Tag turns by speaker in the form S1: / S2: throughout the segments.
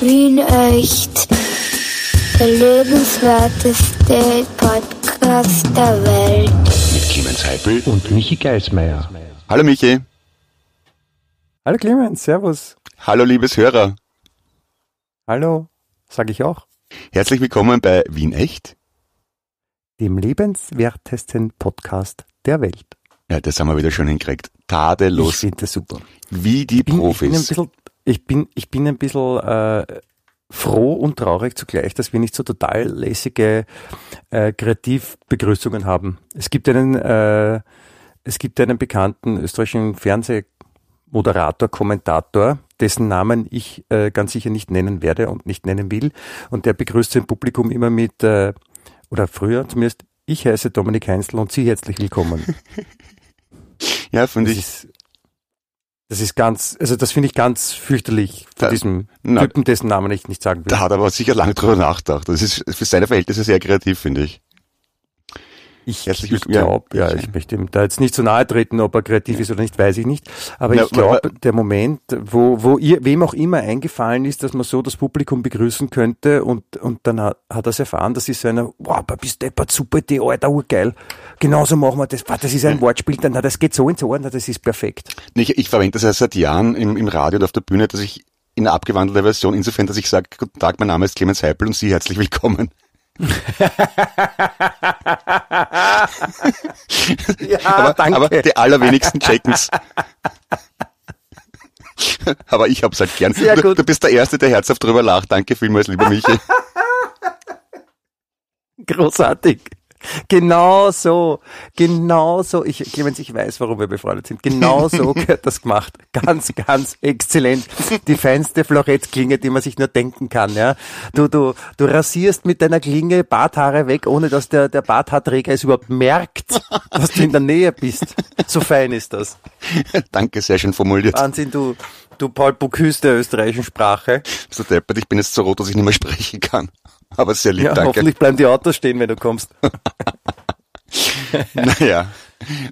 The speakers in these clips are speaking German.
S1: Wien echt. Der lebenswerteste Podcast der Welt.
S2: Mit Clemens Heipel
S3: und Michi Geismeier.
S2: Hallo Michi.
S3: Hallo Clemens, Servus.
S2: Hallo liebes Hörer.
S3: Hallo, sage ich auch.
S2: Herzlich willkommen bei Wien echt.
S3: Dem lebenswertesten Podcast der Welt.
S2: Ja, das haben wir wieder schon hingekriegt. Tadellos.
S3: Ich finde das super.
S2: Wie die
S3: ich bin,
S2: Profis.
S3: Ich bin ein bisschen, ich bin, ich bin ein bisschen äh, froh und traurig zugleich, dass wir nicht so total lässige äh, Kreativbegrüßungen haben. Es gibt einen, äh, es gibt einen bekannten österreichischen Fernsehmoderator, Kommentator, dessen Namen ich äh, ganz sicher nicht nennen werde und nicht nennen will. Und der begrüßt sein Publikum immer mit, äh, oder früher zumindest, ich heiße Dominik Heinzel und Sie herzlich willkommen.
S2: ja, finde ich.
S3: ist, das ist ganz, also das finde ich ganz fürchterlich von
S2: Da-
S3: diesem
S2: na-
S3: Typen, dessen Namen ich nicht sagen will.
S2: Da hat er aber sicher lange drüber nachgedacht. Das ist für seine Verhältnisse sehr kreativ, finde ich.
S3: Ich,
S2: Herzlich
S3: ich glaube, ja,
S2: Ja.
S3: ich möchte ihm da jetzt nicht zu nahe treten, ob er kreativ ist oder nicht, weiß ich nicht. Aber
S2: Na,
S3: ich glaube, der Moment, wo, wo ihr, wem auch immer eingefallen ist, dass man so das Publikum begrüßen könnte und, und dann hat, hat er es erfahren, das ist so eine, wow, bist deppert, super Idee, Alter, urgeil. Genauso machen wir das. Wow, Das ist ein Wortspiel, dann, na, das geht so ins Ohr, na, das ist perfekt.
S2: Ich, ich verwende das ja seit Jahren im, im Radio und auf der Bühne, dass ich in einer abgewandelten Version, insofern, dass ich sage, guten Tag, mein Name ist Clemens Heipel und Sie herzlich willkommen.
S3: Ja,
S2: aber, aber die allerwenigsten checken's. aber ich hab's halt gern. Du, du bist der Erste, der herzhaft drüber lacht. Danke vielmals, lieber Michi.
S3: Großartig. Genau so, genau so. Ich, Clemens, ich weiß, warum wir befreundet sind. Genau so gehört das gemacht. Ganz, ganz exzellent. Die feinste Florettklinge, die man sich nur denken kann, ja. Du, du, du rasierst mit deiner Klinge Barthaare weg, ohne dass der, der Barthaarträger es überhaupt merkt, dass du in der Nähe bist. So fein ist das.
S2: Danke, sehr schön formuliert.
S3: Wahnsinn, du, du Paul Bocuse der österreichischen Sprache.
S2: So deppert, ich bin jetzt so rot, dass ich nicht mehr sprechen kann. Aber sehr lieb,
S3: Ja,
S2: danke.
S3: hoffentlich bleiben die Autos stehen, wenn du kommst.
S2: Naja,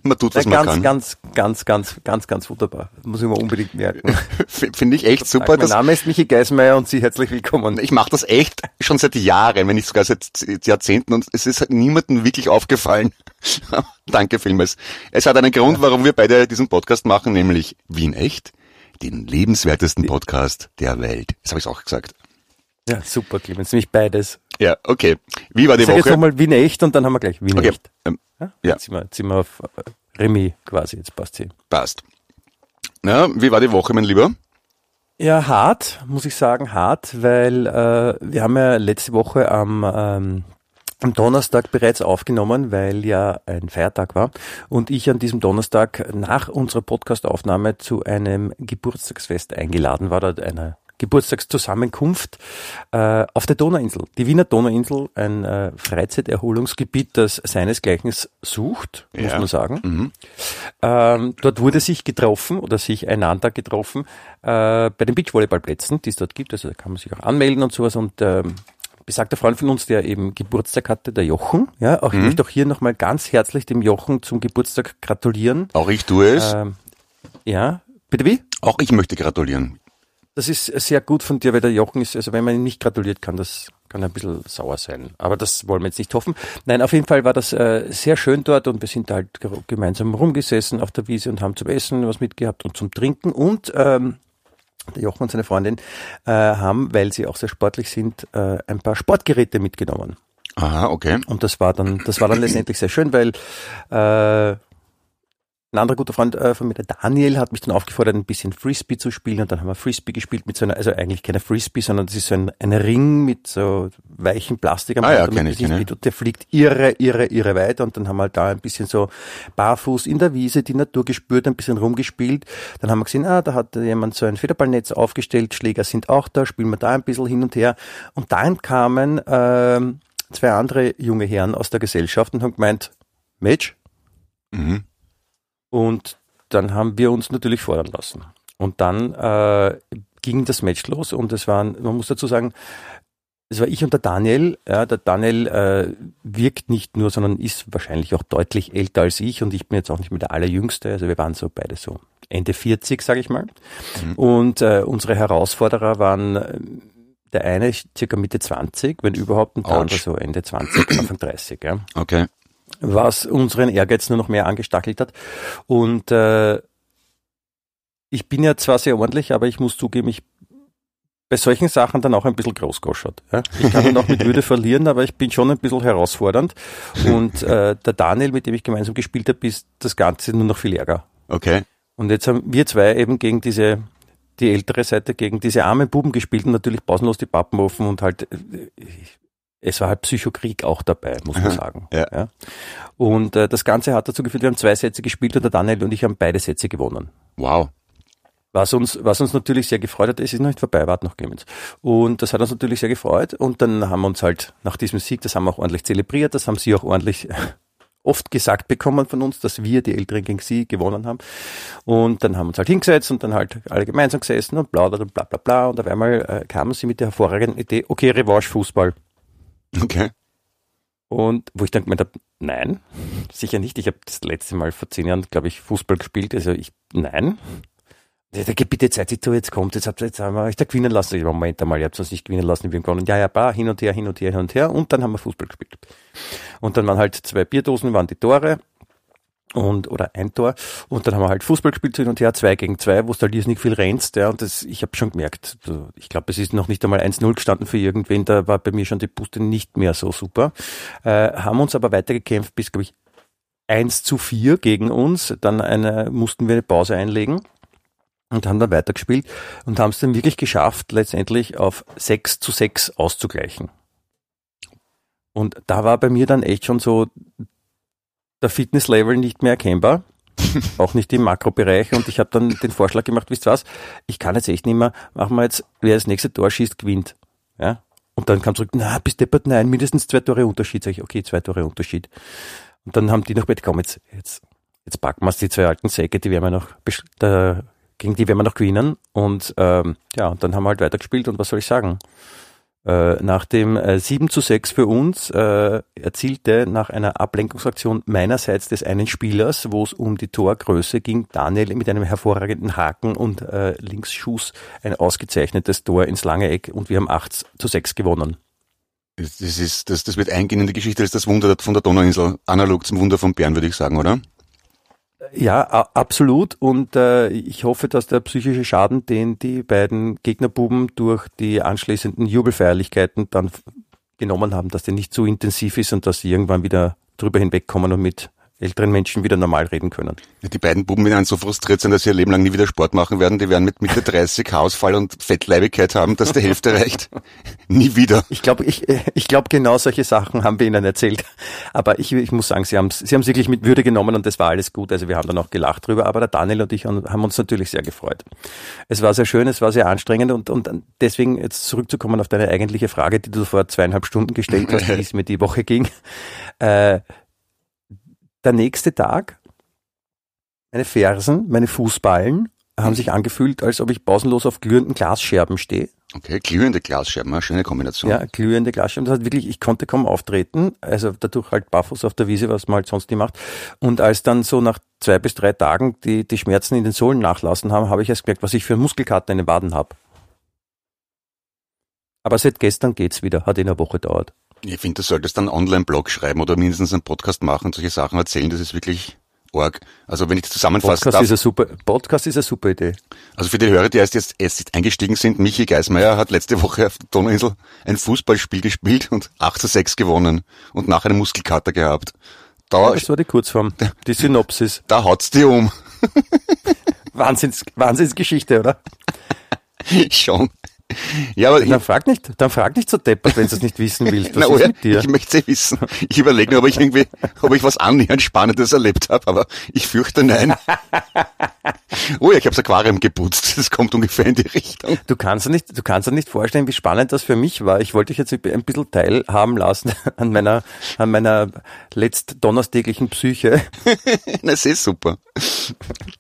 S2: man tut, was
S3: Ja,
S2: man
S3: ganz,
S2: kann.
S3: ganz, ganz, ganz, ganz, ganz wunderbar. Muss ich mir unbedingt merken.
S2: Finde ich echt super.
S3: mein Name ist Michi Geismeier und Sie herzlich willkommen.
S2: ich mache das echt schon seit Jahren, wenn nicht sogar seit Jahrzehnten und es ist niemandem wirklich aufgefallen. Danke vielmals. Es hat einen Grund, warum wir beide diesen Podcast machen, nämlich Wien echt, den lebenswertesten Podcast der Welt. Das habe ich auch gesagt.
S3: Ja, super, Clemens. Nämlich beides.
S2: Ja, okay. Wie war die
S3: Ich sag jetzt
S2: Woche?
S3: nochmal Wien echt und dann haben wir gleich Wien
S2: Okay,
S3: echt.
S2: ähm,
S3: Ja?
S2: ja.
S3: Jetzt sind wir, jetzt sind wir auf äh, Remy quasi, jetzt passt sie.
S2: passt. Na, wie war die Woche, mein Lieber?
S3: Ja, hart, muss ich sagen, hart, weil äh, wir haben ja letzte Woche am, ähm, am Donnerstag bereits aufgenommen, weil ja ein Feiertag war und ich an diesem Donnerstag nach unserer Podcastaufnahme zu einem Geburtstagsfest eingeladen war, oder einer Geburtstagszusammenkunft äh, auf der Donauinsel. Die Wiener Donauinsel, ein äh, Freizeiterholungsgebiet, das seinesgleichen sucht, muss
S2: Ja.
S3: man sagen.
S2: Mhm.
S3: Ähm, dort wurde sich getroffen oder sich einander getroffen äh, bei den Beachvolleyballplätzen, die es dort gibt. Also da kann man sich auch anmelden und sowas. Und ähm, besagter Freund von uns, der eben Geburtstag hatte, der Jochen. Ja, auch ich möchte auch hier nochmal ganz herzlich dem Jochen zum Geburtstag gratulieren.
S2: Auch ich tue es.
S3: Ähm, ja, bitte wie?
S2: Auch ich möchte gratulieren.
S3: Das ist sehr gut von dir, weil der Jochen ist, also wenn man ihm nicht gratuliert, kann das kann ein bisschen sauer sein. Aber das wollen wir jetzt nicht hoffen. Nein, auf jeden Fall war das äh, sehr schön dort und wir sind halt ge- gemeinsam rumgesessen auf der Wiese und haben zum Essen was mitgehabt und zum Trinken und ähm, der Jochen und seine Freundin äh, haben, weil sie auch sehr sportlich sind, äh, ein paar Sportgeräte mitgenommen.
S2: Aha, okay.
S3: Und das war dann, das war dann letztendlich sehr schön, weil äh, ein anderer guter Freund äh, von mir, der Daniel, hat mich dann aufgefordert, ein bisschen Frisbee zu spielen und dann haben wir Frisbee gespielt mit so einer, also eigentlich keine Frisbee, sondern das ist so ein, ein Ring mit so weichem Plastik am
S2: Ah ja,
S3: Rand,
S2: kenn ich, kenn
S3: und der fliegt irre, irre, irre weit und dann haben wir halt da ein bisschen so barfuß in der Wiese die Natur gespürt, ein bisschen rumgespielt. Dann haben wir gesehen, ah, da hat jemand so ein Federballnetz aufgestellt, Schläger sind auch da, spielen wir da ein bisschen hin und her. Und dann kamen ähm, zwei andere junge Herren aus der Gesellschaft und haben gemeint, Mensch,
S2: Mhm.
S3: Und dann haben wir uns natürlich fordern lassen. Und dann äh, ging das Match los und es waren, man muss dazu sagen, es war ich und der Daniel. Ja, der Daniel äh, wirkt nicht nur, sondern ist wahrscheinlich auch deutlich älter als ich und ich bin jetzt auch nicht mehr der Allerjüngste. Also wir waren so beide so Ende 40, sage ich mal. Und äh, unsere Herausforderer waren äh, der eine circa Mitte 20, wenn überhaupt, und der andere so Ende 20, Anfang 30. Ja.
S2: Okay.
S3: Was unseren Ehrgeiz nur noch mehr angestachelt hat. Und äh, ich bin ja zwar sehr ordentlich, aber ich muss zugeben, ich bei solchen Sachen dann auch ein bisschen großgoschert. Ja. Ich kann dann auch mit Würde verlieren, aber ich bin schon ein bisschen herausfordernd. Und äh, der Daniel, mit dem ich gemeinsam gespielt habe, ist das Ganze nur noch viel ärger.
S2: Okay.
S3: Und jetzt haben wir zwei eben gegen diese, die ältere Seite, gegen diese armen Buben gespielt und natürlich pausenlos die Pappen offen und halt, äh, es war halt Psychokrieg auch dabei, muss man sagen.
S2: Ja.
S3: Und äh, das Ganze hat dazu geführt, wir haben zwei Sätze gespielt und der Daniel und ich haben beide Sätze gewonnen.
S2: Wow.
S3: Was uns, was uns natürlich sehr gefreut hat, es ist noch nicht vorbei, wart noch Clemens. Und das hat uns natürlich sehr gefreut. Und dann haben wir uns halt nach diesem Sieg, das haben wir auch ordentlich zelebriert, das haben sie auch ordentlich oft gesagt bekommen von uns, dass wir die Älteren gegen sie gewonnen haben. Und dann haben wir uns halt hingesetzt und dann halt alle gemeinsam gesessen und plaudert und bla bla bla. Und auf einmal äh, kamen sie mit der hervorragenden Idee, okay, Revanche Fußball.
S2: Okay.
S3: Und wo ich dann gemeint habe, nein, sicher nicht. Ich habe das letzte Mal vor zehn Jahren, glaube ich, Fußball gespielt. Also ich, nein. Der, bitte Zeit, die jetzt kommt, jetzt habt ihr jetzt haben wir euch da gewinnen lassen. Ich, Moment einmal, ihr habt uns nicht gewinnen lassen, wir haben gewonnen. Ja, ja, bah, hin und her, hin und her, hin und her. Und dann haben wir Fußball gespielt. Und dann waren halt zwei Bierdosen, waren die Tore. Und, oder ein Tor. Und dann haben wir halt Fußball gespielt hin und her, zwei gegen zwei, wo es halt nicht viel rennst, ja. Und das, ich habe schon gemerkt, so, ich glaube, es ist noch nicht einmal 1-0 gestanden für irgendwen, da war bei mir schon die Puste nicht mehr so super. Äh, haben uns aber weitergekämpft bis, glaube ich, 1 zu 4 gegen uns. Dann eine, mussten wir eine Pause einlegen und haben dann weitergespielt und haben es dann wirklich geschafft, letztendlich auf 6 zu 6 auszugleichen. Und da war bei mir dann echt schon so der Fitnesslevel nicht mehr erkennbar, auch nicht im Makrobereich. Und ich habe dann den Vorschlag gemacht, wisst ihr was, ich kann jetzt echt nicht mehr, machen wir jetzt, wer das nächste Tor schießt, gewinnt. Ja? Und dann kam zurück, na, bis deppert, nein, mindestens zwei Tore Unterschied. Sag ich, okay, zwei Tore Unterschied. Und dann haben die noch Bett, komm, jetzt, jetzt, jetzt packen wir die zwei alten Säcke, die werden wir noch, da, gegen die werden wir noch gewinnen. Und ähm, ja, und dann haben wir halt weitergespielt und was soll ich sagen? Äh, nach dem äh, 7 zu 6 für uns äh, erzielte nach einer Ablenkungsaktion meinerseits des einen Spielers, wo es um die Torgröße ging, Daniel mit einem hervorragenden Haken und äh, Linksschuss ein ausgezeichnetes Tor ins lange Eck und wir haben 8 zu 6 gewonnen.
S2: Das, das ist, das, das wird eingehen in die Geschichte als das Wunder von der Donauinsel. Analog zum Wunder von Bern, würde ich sagen, oder?
S3: Ja, absolut. Und äh, ich hoffe, dass der psychische Schaden, den die beiden Gegnerbuben durch die anschließenden Jubelfeierlichkeiten dann genommen haben, dass der nicht zu intensiv ist und dass sie irgendwann wieder drüber hinwegkommen und mit älteren Menschen wieder normal reden können.
S2: Die beiden Buben werden so frustriert sein, dass sie ihr Leben lang nie wieder Sport machen werden. Die werden mit Mitte 30 Haarausfall und Fettleibigkeit haben, dass die Hälfte reicht. nie wieder.
S3: Ich glaube, ich, ich glaube, genau solche Sachen haben wir ihnen erzählt. Aber ich, ich muss sagen, sie haben sie haben es wirklich mit Würde genommen und das war alles gut. Also wir haben dann auch gelacht drüber. Aber der Daniel und ich haben uns natürlich sehr gefreut. Es war sehr schön, es war sehr anstrengend und, und deswegen jetzt zurückzukommen auf deine eigentliche Frage, die du vor zweieinhalb Stunden gestellt hast, wie es mir die Woche ging. Äh, der nächste Tag, meine Fersen, meine Fußballen haben sich angefühlt, als ob ich pausenlos auf glühenden Glasscherben stehe.
S2: Okay, glühende Glasscherben, eine schöne Kombination.
S3: Ja, glühende Glasscherben. Das hat wirklich, ich konnte kaum auftreten, also dadurch halt barfuß auf der Wiese, was man halt sonst nie macht. Und als dann so nach zwei bis drei Tagen die, die Schmerzen in den Sohlen nachlassen haben, habe ich erst gemerkt, was ich für einen Muskelkater in den Waden habe. Aber seit gestern geht's wieder, hat in einer Woche dauert.
S2: Ich finde, du solltest dann einen Online-Blog schreiben oder mindestens einen Podcast machen und solche Sachen erzählen. Das ist wirklich arg. Also wenn ich das zusammenfassen
S3: Podcast
S2: darf,
S3: ist, eine super, Podcast ist eine super Idee.
S2: also für die Hörer, die erst jetzt erst eingestiegen sind, Michi Geismeier hat letzte Woche auf der Donauinsel ein Fußballspiel gespielt und 8 zu 6 gewonnen und nachher einen Muskelkater gehabt. Da,
S3: Das war die Kurzform, die Synopsis.
S2: da haut's die um.
S3: Wahnsinns, Wahnsinnsgeschichte, oder?
S2: Schon. Ja, aber ich,
S3: Dann frag nicht, dann frag nicht so deppert, wenn du es nicht wissen willst. Was
S2: Na,
S3: ist
S2: ja,
S3: mit dir?
S2: Ich möchte es wissen. Ich überlege nur, ob ich irgendwie, ob ich was annähernd Spannendes erlebt habe, aber ich fürchte nein. oh ja, ich habe das Aquarium geputzt. Das kommt ungefähr in die Richtung.
S3: Du kannst dir nicht, du kannst dir nicht vorstellen, wie spannend das für mich war. Ich wollte dich jetzt ein bisschen teilhaben lassen an meiner, an meiner letzt donnerstäglichen Psyche.
S2: Das ist super.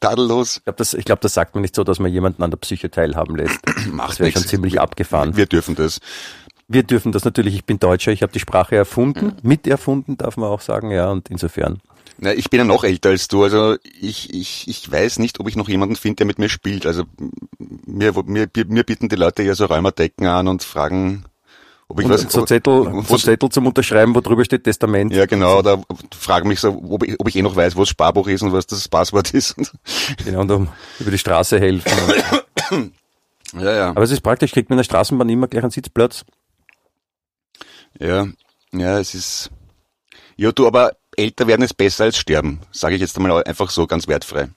S2: Tadellos.
S3: Ich glaube, das, ich glaube, das sagt man nicht so, dass man jemanden an der Psyche teilhaben lässt.
S2: Macht nichts.
S3: Ziemlich abgefahren.
S2: Wir dürfen das.
S3: Wir dürfen das natürlich. Ich bin Deutscher, ich habe die Sprache erfunden, miterfunden, darf man auch sagen, ja, und insofern.
S2: Na, ich bin ja noch älter als du, also ich, ich, ich weiß nicht, ob ich noch jemanden finde, der mit mir spielt. Also mir, mir, mir bieten die Leute ja so Räumerdecken an und fragen, ob ich
S3: und
S2: was,
S3: so Zettel, so Zettel zum Unterschreiben, wo drüber steht Testament.
S2: Ja, genau, oder fragen mich so, ob ich, ob ich eh noch weiß, wo das Sparbuch ist und was das Passwort ist.
S3: Genau, und um über die Straße helfen.
S2: ja, ja.
S3: Aber es ist praktisch, kriegt man in der Straßenbahn immer gleich einen Sitzplatz.
S2: Ja, ja, es ist, ja, du, aber älter werden ist besser als sterben, sage ich jetzt einmal einfach so ganz wertfrei.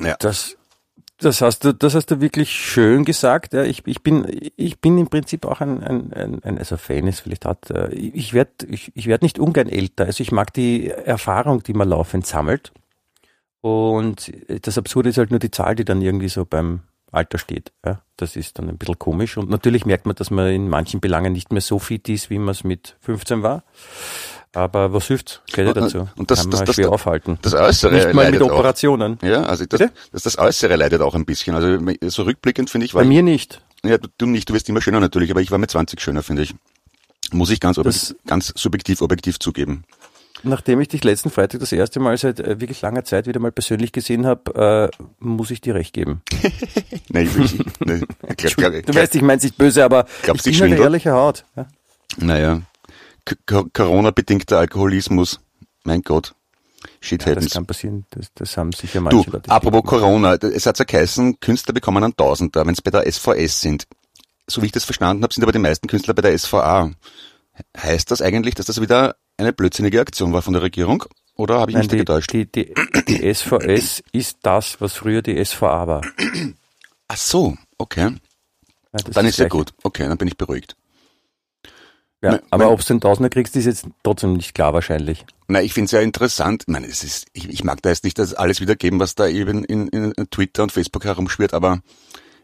S3: Ja. Das, das hast du, das hast du wirklich schön gesagt. Ja, ich, ich bin, ich bin im Prinzip auch ein, ein, ein, ein also Fan ist vielleicht hat. äh, Ich werde, ich, ich werde nicht ungern älter. Also ich mag die Erfahrung, die man laufend sammelt. Und das Absurde ist halt nur die Zahl, die dann irgendwie so beim Alter steht. Ja, das ist dann ein bisschen komisch. Und natürlich merkt man, dass man in manchen Belangen nicht mehr so fit ist, wie man es mit 15 war. Aber was hilft? Gehört ja dazu.
S2: Und das,
S3: Kann
S2: das,
S3: man
S2: das,
S3: schwer
S2: das,
S3: aufhalten.
S2: das Äußere
S3: Nicht mal mit
S2: leidet auch.
S3: Operationen.
S2: Ja, also das, das, das Äußere leidet auch ein bisschen. Also so rückblickend finde ich, war
S3: Bei mir nicht.
S2: ja, du, nicht, du wirst immer schöner natürlich, aber ich war mit 20 schöner, finde ich. Muss ich ganz,
S3: Das-
S2: ganz subjektiv, objektiv zugeben.
S3: Nachdem ich dich letzten Freitag das erste Mal seit äh, wirklich langer Zeit wieder mal persönlich gesehen habe, äh, muss ich dir recht geben.
S2: Nein, ich will, ich, ne, glaub, glaub,
S3: Du weißt, ich meine nicht böse, aber ich
S2: du,
S3: bin halt ehrliche Haut. Ja?
S2: naja, Corona-bedingter Alkoholismus. Mein Gott. Shit
S3: Ja, das kann passieren. Das, das haben sicher
S2: Du,
S3: manche Leute.
S2: apropos Corona, es hat ja geheißen, Künstler bekommen einen Tausender, wenn es bei der SVS sind. So wie ich das verstanden habe, sind aber die meisten Künstler bei der SVA. Heißt das eigentlich, dass das wieder eine blödsinnige Aktion war von der Regierung? Oder habe ich
S3: Nein,
S2: mich
S3: die,
S2: getäuscht?
S3: die, die, die SVS ist das, was früher die SVA war.
S2: Ach so, okay.
S3: Ja,
S2: Dann ist ja gut. Okay, dann bin ich beruhigt.
S3: Ja,
S2: Mein-
S3: aber ob du den Tausender kriegst, ist jetzt trotzdem nicht klar wahrscheinlich.
S2: Na, ich finde es ja interessant. Ich meine, es ist, ich, ich mag da jetzt nicht das alles wiedergeben, was da eben in, in Twitter und Facebook herumschwirrt, aber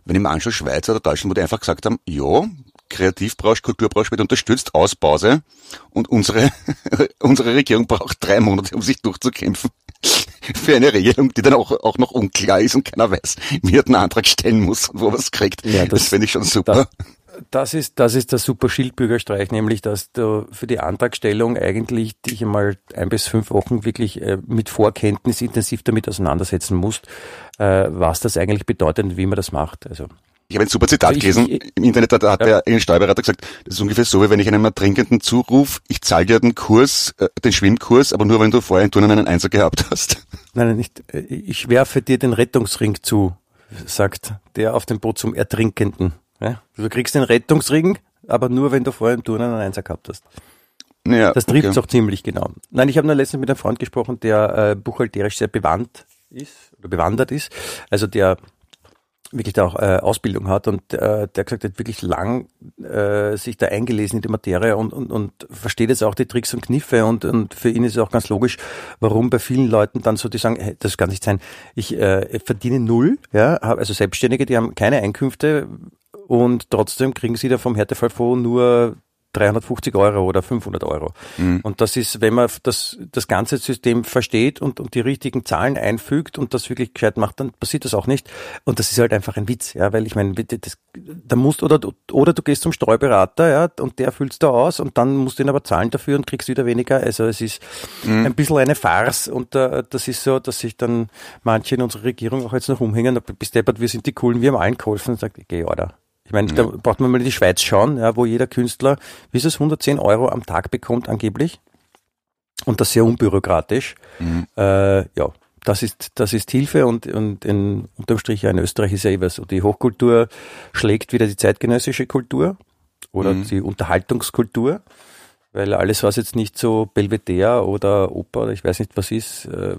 S2: wenn ich mir anschaue, Schweiz oder Deutschland, wo die einfach gesagt haben, ja, Kreativbranche, Kulturbranche wird unterstützt, Auspause und unsere, unsere Regierung braucht drei Monate, um sich durchzukämpfen für eine Regelung, die dann auch, auch noch unklar ist und keiner weiß, wie er den Antrag stellen muss und wo er es kriegt.
S3: Ja,
S2: das
S3: das-
S2: finde ich schon super.
S3: Da, das ist, das ist der super Schildbürgerstreich, nämlich, dass du für die Antragstellung eigentlich dich einmal ein bis fünf Wochen wirklich äh, mit Vorkenntnis intensiv damit auseinandersetzen musst, äh, was das eigentlich bedeutet und wie man das macht. Also,
S2: Ich habe ein super Zitat
S3: Ich-
S2: gelesen
S3: ich-
S2: im Internet, da hat der ein Steuerberater gesagt, das ist ungefähr so, wie wenn ich einem Ertrinkenden zuruf, ich zahle dir den Kurs, äh, den Schwimmkurs, aber nur wenn du vorher in Turnen einen Einser gehabt hast.
S3: nein, nein, nicht. äh, Ich werfe dir den Rettungsring zu, sagt der auf dem Boot zum Ertrinkenden. Ja? Du kriegst den Rettungsring, aber nur, wenn du vorher im Turnen einen Einser gehabt hast.
S2: Naja,
S3: Das trifft
S2: okay.
S3: auch ziemlich genau. Nein, ich habe nur letztens mit einem Freund gesprochen, der äh, buchhalterisch sehr bewandt ist oder bewandert ist, also der wirklich da auch äh, Ausbildung hat und äh, der gesagt hat, wirklich lang äh, sich da eingelesen in die Materie und, und, und versteht jetzt auch die Tricks und Kniffe und, und für ihn ist es auch ganz logisch, warum bei vielen Leuten dann so, die sagen, hey, das kann nicht sein, ich äh, verdiene null, ja, hab, also Selbstständige, die haben keine Einkünfte und trotzdem kriegen sie da vom Härtefallfonds nur 350 Euro oder 500 Euro. Und das ist, wenn man das, das ganze System versteht und, und die richtigen Zahlen einfügt und das wirklich gescheit macht, dann passiert das auch nicht. Und das ist halt einfach ein Witz, ja, weil ich meine, das, da musst oder, du- oder du gehst zum Steuerberater, ja, und der füllst da aus und dann musst du ihn aber zahlen dafür und kriegst wieder weniger. Also es ist ein bisschen eine Farce und äh, das ist so, dass sich dann manche in unserer Regierung auch jetzt noch umhängen, bis deppert, wir sind die Coolen, wir haben allen geholfen und sagt, geh, oder. Ich meine, da braucht man mal in die Schweiz schauen, ja, wo jeder Künstler, wie ist es, 110 Euro am Tag bekommt angeblich. Und das sehr unbürokratisch. Äh, ja, das ist, das ist Hilfe und, und in, unterm Strich ja in Österreich ist ja eh was. so. Die Hochkultur schlägt wieder die zeitgenössische Kultur oder die Unterhaltungskultur. Weil alles, was jetzt nicht so Belvedere oder Oper oder ich weiß nicht was ist, äh,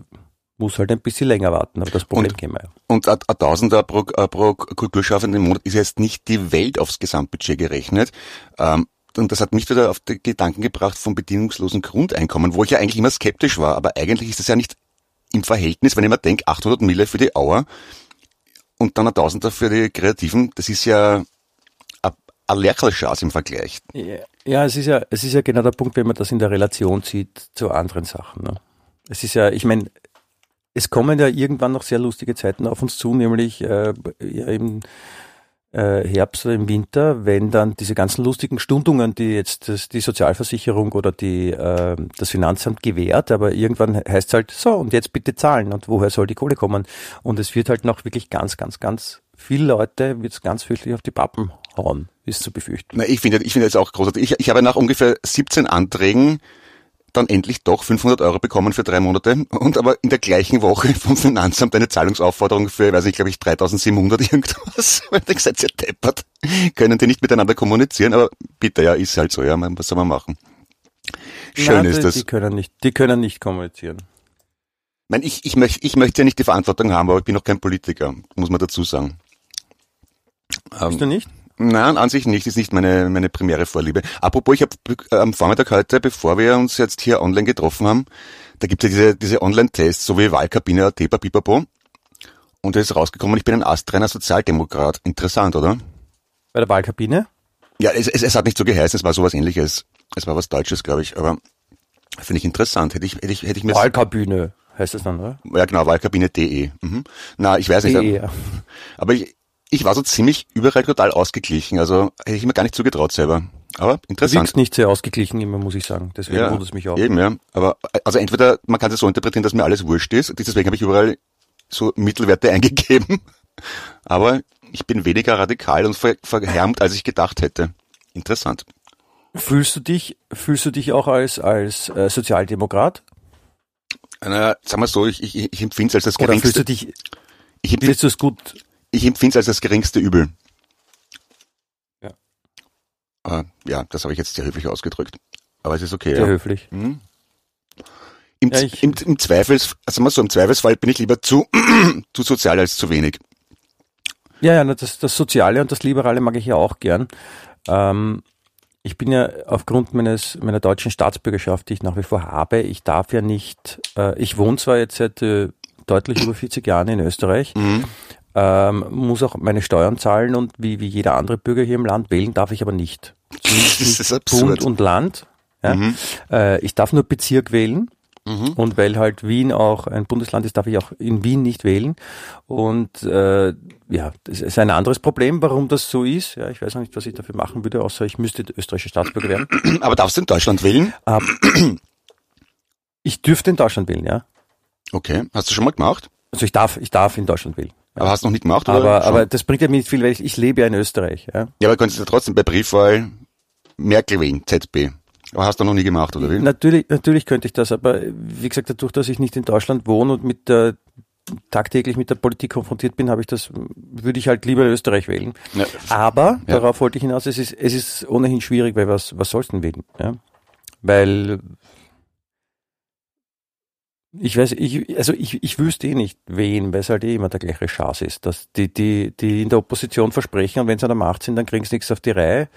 S3: muss halt ein bisschen länger warten. Aber das Problem
S2: Und-
S3: kennen wir ja.
S2: Und ein Tausender pro, äh, pro Kulturschaffenden im Monat ist jetzt nicht die Welt aufs Gesamtbudget gerechnet. Ähm, und das hat mich wieder auf die Gedanken gebracht vom bedingungslosen Grundeinkommen, wo ich ja eigentlich immer skeptisch war. Aber eigentlich ist das ja nicht im Verhältnis, wenn ich mir denke, 800 Mille für die Auer und dann ein Tausender für die Kreativen, das ist ja ein- Lerchelschatz im Vergleich.
S3: Ja, ja, es ist ja, es ist ja genau der Punkt, wenn man das in der Relation sieht zu anderen Sachen. Ne? Es ist ja, ich meine, es kommen ja irgendwann noch sehr lustige Zeiten auf uns zu, nämlich äh, ja eben äh, Herbst oder im Winter, wenn dann diese ganzen lustigen Stundungen, die jetzt das, die Sozialversicherung oder die, äh, das Finanzamt gewährt, aber irgendwann heißt es halt, so und jetzt bitte zahlen und woher soll die Kohle kommen? Und es wird halt noch wirklich ganz, ganz, ganz viele Leute wird es ganz fürchterlich auf die Pappen hauen, ist zu befürchten.
S2: Na, ich finde ich finde jetzt auch großartig. Ich, ich habe nach ungefähr 17 Anträgen dann endlich doch 500 Euro bekommen für drei Monate und aber in der gleichen Woche vom Finanzamt eine Zahlungsaufforderung für, weiß ich, glaube ich, 3700 irgendwas. Weil ich seid ihr deppert. Können die nicht miteinander kommunizieren, aber bitte, ja, ist halt so, ja, was soll man machen? Schön
S3: Nein,
S2: ist das.
S3: Die können nicht, die können nicht kommunizieren.
S2: Ich, meine, ich, ich, möchte, ich möchte ja nicht die Verantwortung haben, aber ich bin noch kein Politiker, muss man dazu sagen. Ähm,
S3: Bist du nicht?
S2: Nein, an sich nicht, ist nicht meine, meine primäre Vorliebe. Apropos, ich habe am Vormittag heute, bevor wir uns jetzt hier online getroffen haben, da gibt es ja diese, diese Online-Tests, so wie Wahlkabine.at, Pipapo. Und da ist rausgekommen, ich bin ein astreiner Sozialdemokrat. Interessant, oder?
S3: Bei der Wahlkabine?
S2: Ja, es, es, es hat nicht so geheißen, es war sowas ähnliches. Es war was Deutsches, glaube ich, aber finde ich interessant. Hätte ich, hätte ich, hätte ich mir...
S3: Wahlkabine heißt es dann, oder?
S2: Ja, genau, Wahlkabine.de. Mhm. Na, ich weiß nicht.
S3: De, ja.
S2: Aber ich, ich war so ziemlich überall total ausgeglichen. Also hätte ich mir gar nicht zugetraut selber. Aber
S3: Du
S2: interessant.
S3: wirkst nicht sehr ausgeglichen immer, muss ich sagen. Deswegen wundert es mich auch.
S2: Eben, ja. Aber also entweder man kann es so interpretieren, dass mir alles wurscht ist. Deswegen habe ich überall so Mittelwerte eingegeben. Aber ich bin weniger radikal und ver verhärmt, als ich gedacht hätte. Interessant.
S3: Fühlst du dich, fühlst du dich auch als, als äh, Sozialdemokrat?
S2: Na, sagen wir so, ich, ich, ich empfinde es als das
S3: Oder fühlst
S2: geringste.
S3: du dich,
S2: Ich empfinde
S3: willst du es gut?
S2: Ich empfinde es als das geringste Übel.
S3: Ja.
S2: Äh, ja, das habe ich jetzt sehr höflich ausgedrückt. Aber es ist okay.
S3: Sehr
S2: ja.
S3: höflich.
S2: Hm? Im,
S3: Ja,
S2: im, im Zweifels, also wir so, im Zweifelsfall bin ich lieber zu, zu sozial als zu wenig.
S3: Ja, ja, das, das Soziale und das Liberale mag ich ja auch gern. Ähm, ich bin ja aufgrund meines meiner deutschen Staatsbürgerschaft, die ich nach wie vor habe, ich darf ja nicht, äh, ich wohne zwar jetzt seit äh, deutlich über 40 Jahren in Österreich,
S2: Mhm.
S3: Ähm, muss auch meine Steuern zahlen und wie, wie jeder andere Bürger hier im Land wählen darf ich aber nicht.
S2: Das ist
S3: Bund
S2: absurd.
S3: und Land. Ja.
S2: Mhm.
S3: Äh, ich darf nur Bezirk wählen.
S2: Mhm.
S3: Und weil halt Wien auch ein Bundesland ist, darf ich auch in Wien nicht wählen. Und äh, ja, das ist ein anderes Problem, warum das so ist. Ja, ich weiß noch nicht, was ich dafür machen würde, außer ich müsste österreichischer Staatsbürger werden.
S2: Aber darfst du in Deutschland wählen?
S3: Aber ich dürfte in Deutschland wählen, ja.
S2: Okay. Hast du schon mal gemacht?
S3: Also ich darf, ich darf in Deutschland wählen.
S2: Aber hast du noch nicht gemacht? Oder
S3: Aber, aber das bringt ja mir nicht viel, weil ich, ich lebe ja in Österreich. Ja.
S2: ja, aber könntest du trotzdem bei Briefwahl Merkel wählen, ZB. Aber hast du noch nie gemacht, oder wie?
S3: Natürlich, natürlich könnte ich das, aber wie gesagt, dadurch, dass ich nicht in Deutschland wohne und mit der tagtäglich mit der Politik konfrontiert bin, habe ich das, würde ich halt lieber Österreich wählen.
S2: Ja.
S3: Aber
S2: Ja.
S3: darauf wollte ich hinaus, es ist, es ist ohnehin schwierig, weil was, was sollst du denn wählen? Ja? Weil ich weiß, ich, also ich, ich wüsste eh nicht, wen, weil es halt eh immer der gleiche Chance ist, dass die, die, die in der Opposition versprechen und wenn sie an der Macht sind, dann kriegen sie nichts auf die Reihe.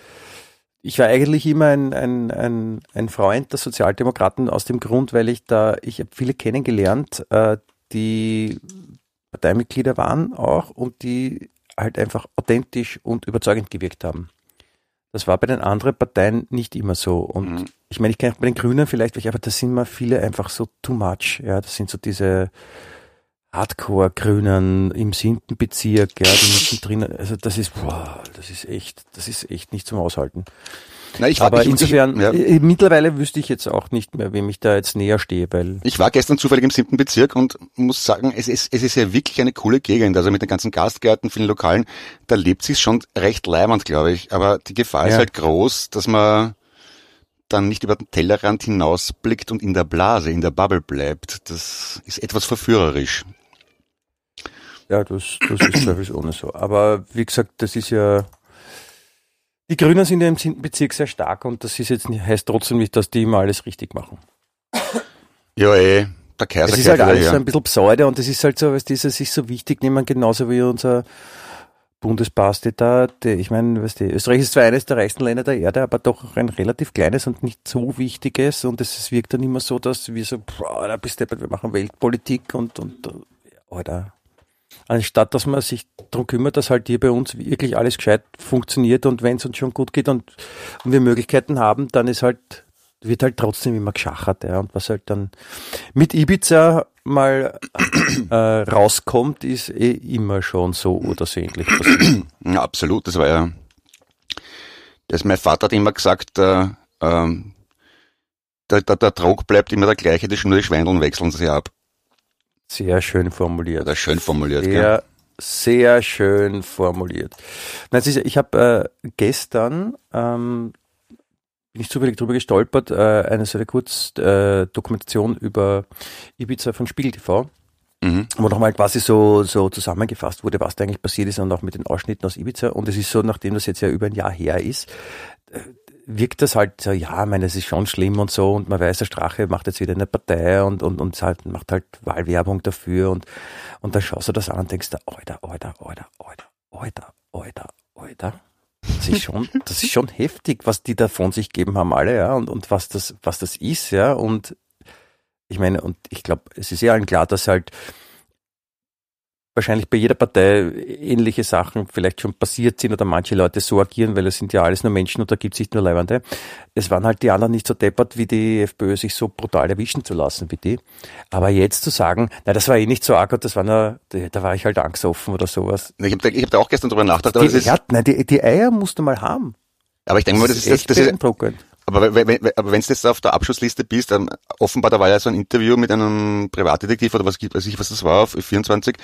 S3: Ich war eigentlich immer ein, ein, ein, ein Freund der Sozialdemokraten aus dem Grund, weil ich da, ich habe viele kennengelernt, äh, die Parteimitglieder waren auch und die halt einfach authentisch und überzeugend gewirkt haben. Das war bei den anderen Parteien nicht immer so. Und
S2: Mhm.
S3: ich meine, ich kenne auch bei den Grünen vielleicht, aber da sind mir viele einfach so too much. Ja, das sind so diese Hardcore-Grünen im siebten Bezirk, ja, die mittendrin, also das ist, boah, das ist echt, das ist echt nicht zum Aushalten.
S2: Na, ich war,
S3: Aber
S2: ich,
S3: insofern,
S2: Ich, ja,
S3: äh, mittlerweile wüsste ich jetzt auch nicht mehr, wem ich da jetzt näher stehe, weil
S2: ich war gestern zufällig im siebten Bezirk und muss sagen, es ist, es ist ja wirklich eine coole Gegend. Also mit den ganzen Gastgärten, vielen Lokalen, da lebt sich schon recht leimend, glaube ich. Aber die Gefahr ist
S3: Ja.
S2: halt groß, dass man dann nicht über den Tellerrand hinausblickt und in der Blase, in der Bubble bleibt. Das ist etwas verführerisch.
S3: Ja, das, das ist zweifelsohne so. Aber wie gesagt, das ist ja. Die Grünen sind ja im 10. Bezirk sehr stark und das ist jetzt nicht, heißt trotzdem nicht, dass die immer alles richtig machen.
S2: Ja, eh, der Kaiser
S3: Es ist halt alles so ein bisschen Pseudo und das ist halt so, was dieses sich so wichtig nehmen, genauso wie unser Bundespasti da. Ich meine, weißt du, Österreich ist zwar eines der reichsten Länder der Erde, aber doch auch ein relativ kleines und nicht so wichtiges und es wirkt dann immer so, dass wir so, boah, da bist du, wir machen Weltpolitik und, und, äh, oder anstatt dass man sich darum kümmert, dass halt hier bei uns wirklich alles gescheit funktioniert und wenn es uns schon gut geht und, und wir Möglichkeiten haben, dann ist halt, wird halt trotzdem immer geschachert, ja, und was halt dann mit Ibiza mal äh, rauskommt, ist eh immer schon so oder so ähnlich.
S2: Ja, absolut. Das war ja, das, mein Vater hat immer gesagt, äh, ähm, der, der, der Druck bleibt immer der gleiche, die, nur die Schweindeln wechseln sich ab.
S3: Sehr schön formuliert.
S2: Ist schön formuliert,
S3: Sehr,
S2: gell?
S3: sehr schön formuliert. Nein, ist, ich habe äh, gestern ähm, bin ich zufällig drüber gestolpert, äh, eine so eine Kurzdokumentation äh, Dokumentation über Ibiza von Spiegel TV,
S2: Mhm.
S3: wo nochmal quasi so, so zusammengefasst wurde, was da eigentlich passiert ist und auch mit den Ausschnitten aus Ibiza. Und es ist so, nachdem das jetzt ja über ein Jahr her ist, äh, wirkt das halt so, ja, ich meine, es ist schon schlimm und so und man weiß, der Strache macht jetzt wieder eine Partei und, und, und halt, macht halt Wahlwerbung dafür und, und dann schaust du das an und denkst, Alter, Alter, Alter, Alter, Alter, Alter, Alter. Das ist schon, das ist schon heftig, was die da von sich geben haben alle, ja, und, und was das, was das ist, ja, und ich meine, und ich glaube, es ist ja allen klar, dass halt wahrscheinlich bei jeder Partei ähnliche Sachen vielleicht schon passiert sind oder manche Leute so agieren, weil es sind ja alles nur Menschen und da gibt es nicht nur Leibende. Es waren halt die anderen nicht so deppert wie die FPÖ, sich so brutal erwischen zu lassen wie die. Aber jetzt zu sagen, na, das war eh nicht so arg das war nur, da war ich halt angstoffen oder sowas.
S2: Ich habe da, ich hab da auch gestern drüber nachgedacht, aber,
S3: Die,
S2: ist,
S3: ja, nein, die, die Eier musst du mal haben.
S2: aber ich denke mal, das ist, das,
S3: echt
S2: das ist, aber wenn, wenn, aber wenn du jetzt auf der Abschlussliste bist, ähm, offenbar, da war ja so ein Interview mit einem Privatdetektiv oder was weiß ich, was das war, auf 24,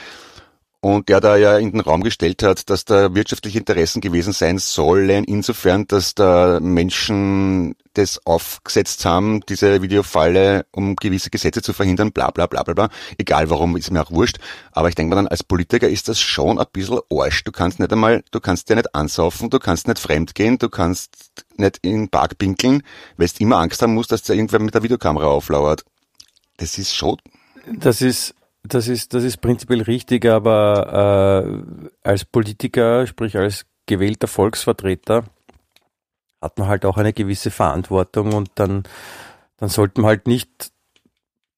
S2: und der da ja in den Raum gestellt hat, dass da wirtschaftliche Interessen gewesen sein sollen, insofern, dass da Menschen das aufgesetzt haben, diese Videofalle, um gewisse Gesetze zu verhindern, bla bla bla bla bla. Egal warum, ist mir auch wurscht. Aber ich denke mir dann, als Politiker ist das schon ein bisschen Arsch. Du kannst nicht einmal, du kannst dir nicht ansaufen, du kannst nicht fremd gehen, du kannst nicht in den Park pinkeln, weil du immer Angst haben musst, dass da irgendwer mit der Videokamera auflauert. Das ist schon
S3: Das ist, das ist, das ist prinzipiell richtig, aber äh, als Politiker, sprich als gewählter Volksvertreter, hat man halt auch eine gewisse Verantwortung und dann, dann sollte man halt nicht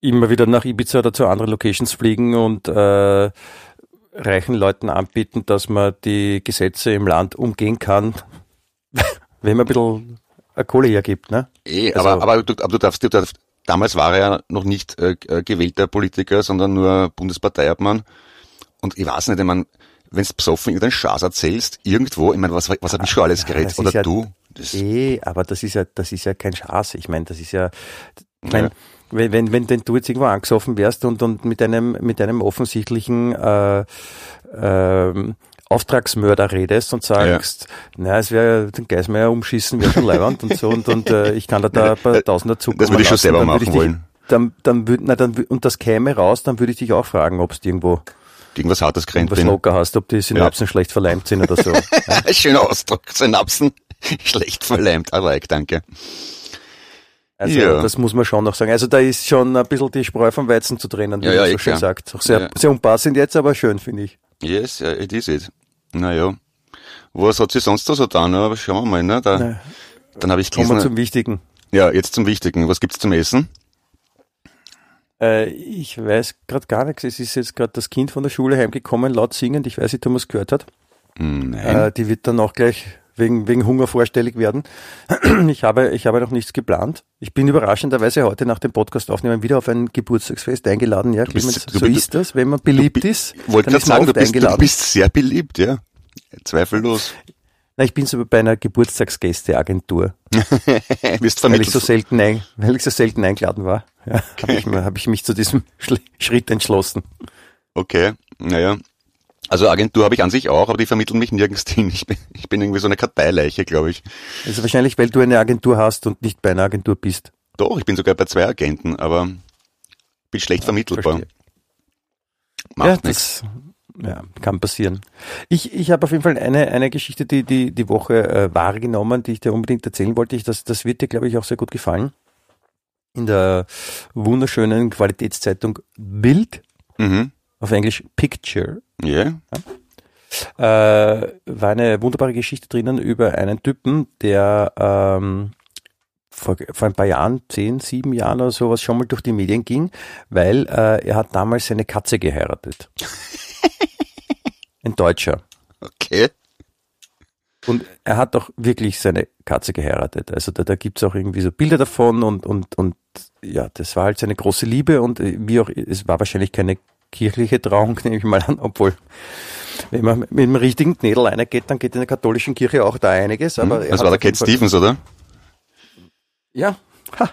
S3: immer wieder nach Ibiza oder zu anderen Locations fliegen und äh, reichen Leuten anbieten, dass man die Gesetze im Land umgehen kann, wenn man ein bisschen eine Kohle hergibt. Ne?
S2: Eh,
S3: Also-
S2: aber, aber, du, aber du darfst, du darfst, damals war er ja noch nicht äh, äh, gewählter Politiker, sondern nur Bundesparteiobmann. Und ich weiß nicht, ich mein, wenn du besoffen irgendeinen Schaß erzählst, irgendwo, ich meine, was, was hat mich schon alles
S3: Ja,
S2: geredet? Oder
S3: ja-
S2: du? Das,
S3: Eh, aber das ist ja, das ist ja kein Schaß. Ich meine, das ist ja, ich mein,
S2: Ja.
S3: wenn, wenn, wenn denn du jetzt irgendwo angesoffen wärst und, und mit einem, mit einem offensichtlichen äh, ähm, Auftragsmörder redest und sagst, na, es wäre den Geismeier umschießen, wäre schon leiwand und so und, und äh, ich kann da, da ein paar Tausender zukommen
S2: das würde ich schon
S3: lassen,
S2: selber machen
S3: ich dich,
S2: wollen.
S3: Dann, dann würd, na, dann, und das käme raus, dann würde ich dich auch fragen, ob du irgendwo
S2: irgendwas hartes gerannt
S3: was locker hast, ob die Synapsen schlecht verleimt sind oder so.
S2: Schöner Ausdruck. Synapsen schlecht verleimt. I like, danke.
S3: Also
S2: Ja.
S3: das muss man schon noch sagen. Also da ist schon ein bisschen die Spreu vom Weizen zu trennen, wie
S2: Ja,
S3: man
S2: ja,
S3: so
S2: eh
S3: schön
S2: klar.
S3: sagt. Auch sehr,
S2: Ja.
S3: sehr unpassend jetzt, aber schön, finde ich.
S2: Yes, it is it. Naja. Was hat sie sonst da so getan? Aber schauen wir mal, ne? Da, dann habe ich
S3: Kommen wir
S2: gelesen.
S3: zum Wichtigen.
S2: Ja, jetzt zum Wichtigen. Was gibt's zum Essen?
S3: Äh, ich weiß gerade gar nichts. Es ist jetzt gerade das Kind von der Schule heimgekommen, laut singend. Ich weiß nicht, ob man es gehört hat.
S2: Hm, Nein.
S3: Äh, die wird dann auch gleich wegen, wegen Hunger vorstellig werden. Ich habe, ich habe noch nichts geplant. Ich bin überraschenderweise heute nach dem Podcast aufnehmen wieder auf ein Geburtstagsfest eingeladen. Ja,
S2: bist-
S3: Clemens, so
S2: bist-
S3: ist das, wenn man beliebt ist.
S2: Wollte
S3: dann
S2: gerade sagen, du bist, du bist sehr beliebt, ja. Zweifellos.
S3: Na, ich bin so bei einer Geburtstagsgästeagentur.
S2: Wirst
S3: Weil ich so selten, ein, weil ich so selten eingeladen war, ja, habe ich, hab ich mich zu diesem Schritt entschlossen.
S2: Okay, naja. Also Agentur habe ich an sich auch, aber die vermitteln mich nirgends hin. Ich bin, ich bin irgendwie so eine Karteileiche, glaube ich.
S3: Also wahrscheinlich, weil du eine Agentur hast und nicht bei einer Agentur bist.
S2: Doch, ich bin sogar bei zwei Agenten, aber bin schlecht vermittelbar.
S3: verstehe.
S2: Macht
S3: ja,
S2: nichts.
S3: das ja, kann passieren. Ich, ich habe auf jeden Fall eine, eine Geschichte, die die, die Woche äh, wahrgenommen, die ich dir unbedingt erzählen wollte. Ich, das, das wird dir, glaube ich, auch sehr gut gefallen. In der wunderschönen Qualitätszeitung Bild,
S2: Mhm.
S3: Auf Englisch Picture,
S2: Ja.
S3: äh, war eine wunderbare Geschichte drinnen über einen Typen, der ähm, vor, vor ein paar Jahren, zehn, sieben Jahren oder sowas, schon mal durch die Medien ging, weil äh, er hat damals seine Katze geheiratet. Ein Deutscher.
S2: Okay.
S3: Und er hat doch wirklich seine Katze geheiratet. Also da, da gibt's auch irgendwie so Bilder davon und, und, und ja, das war halt seine große Liebe und äh, wie auch, es war wahrscheinlich keine kirchliche Trauung, nehme ich mal an, obwohl wenn man mit dem richtigen Knädel reingeht, dann geht in der katholischen Kirche auch da einiges. Aber
S2: hm, das war der Cat Stevens, oder?
S3: Ja.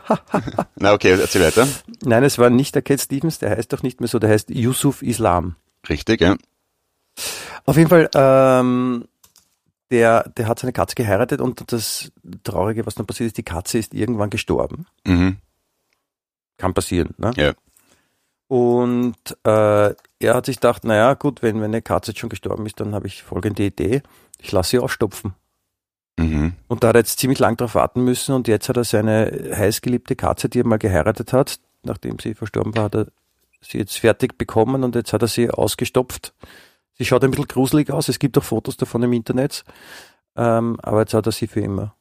S2: Na okay, erzähl weiter.
S3: Nein, es war nicht der Cat Stevens, der heißt doch nicht mehr so, der heißt Yusuf Islam.
S2: Richtig, ja.
S3: Auf jeden Fall, ähm, der, der hat seine Katze geheiratet und das Traurige, was dann passiert ist, die Katze ist irgendwann gestorben.
S2: Mhm.
S3: Kann passieren, ne?
S2: Ja.
S3: Und äh, er hat sich gedacht, naja, gut, wenn meine Katze jetzt schon gestorben ist, dann habe ich folgende Idee. Ich lasse sie ausstopfen.
S2: Mhm.
S3: Und da hat er jetzt ziemlich lang drauf warten müssen und jetzt hat er seine heißgeliebte Katze, die er mal geheiratet hat, nachdem sie verstorben war, hat er sie jetzt fertig bekommen und jetzt hat er sie ausgestopft. Sie schaut ein bisschen gruselig aus, es gibt auch Fotos davon im Internet, ähm, aber jetzt hat er sie für immer.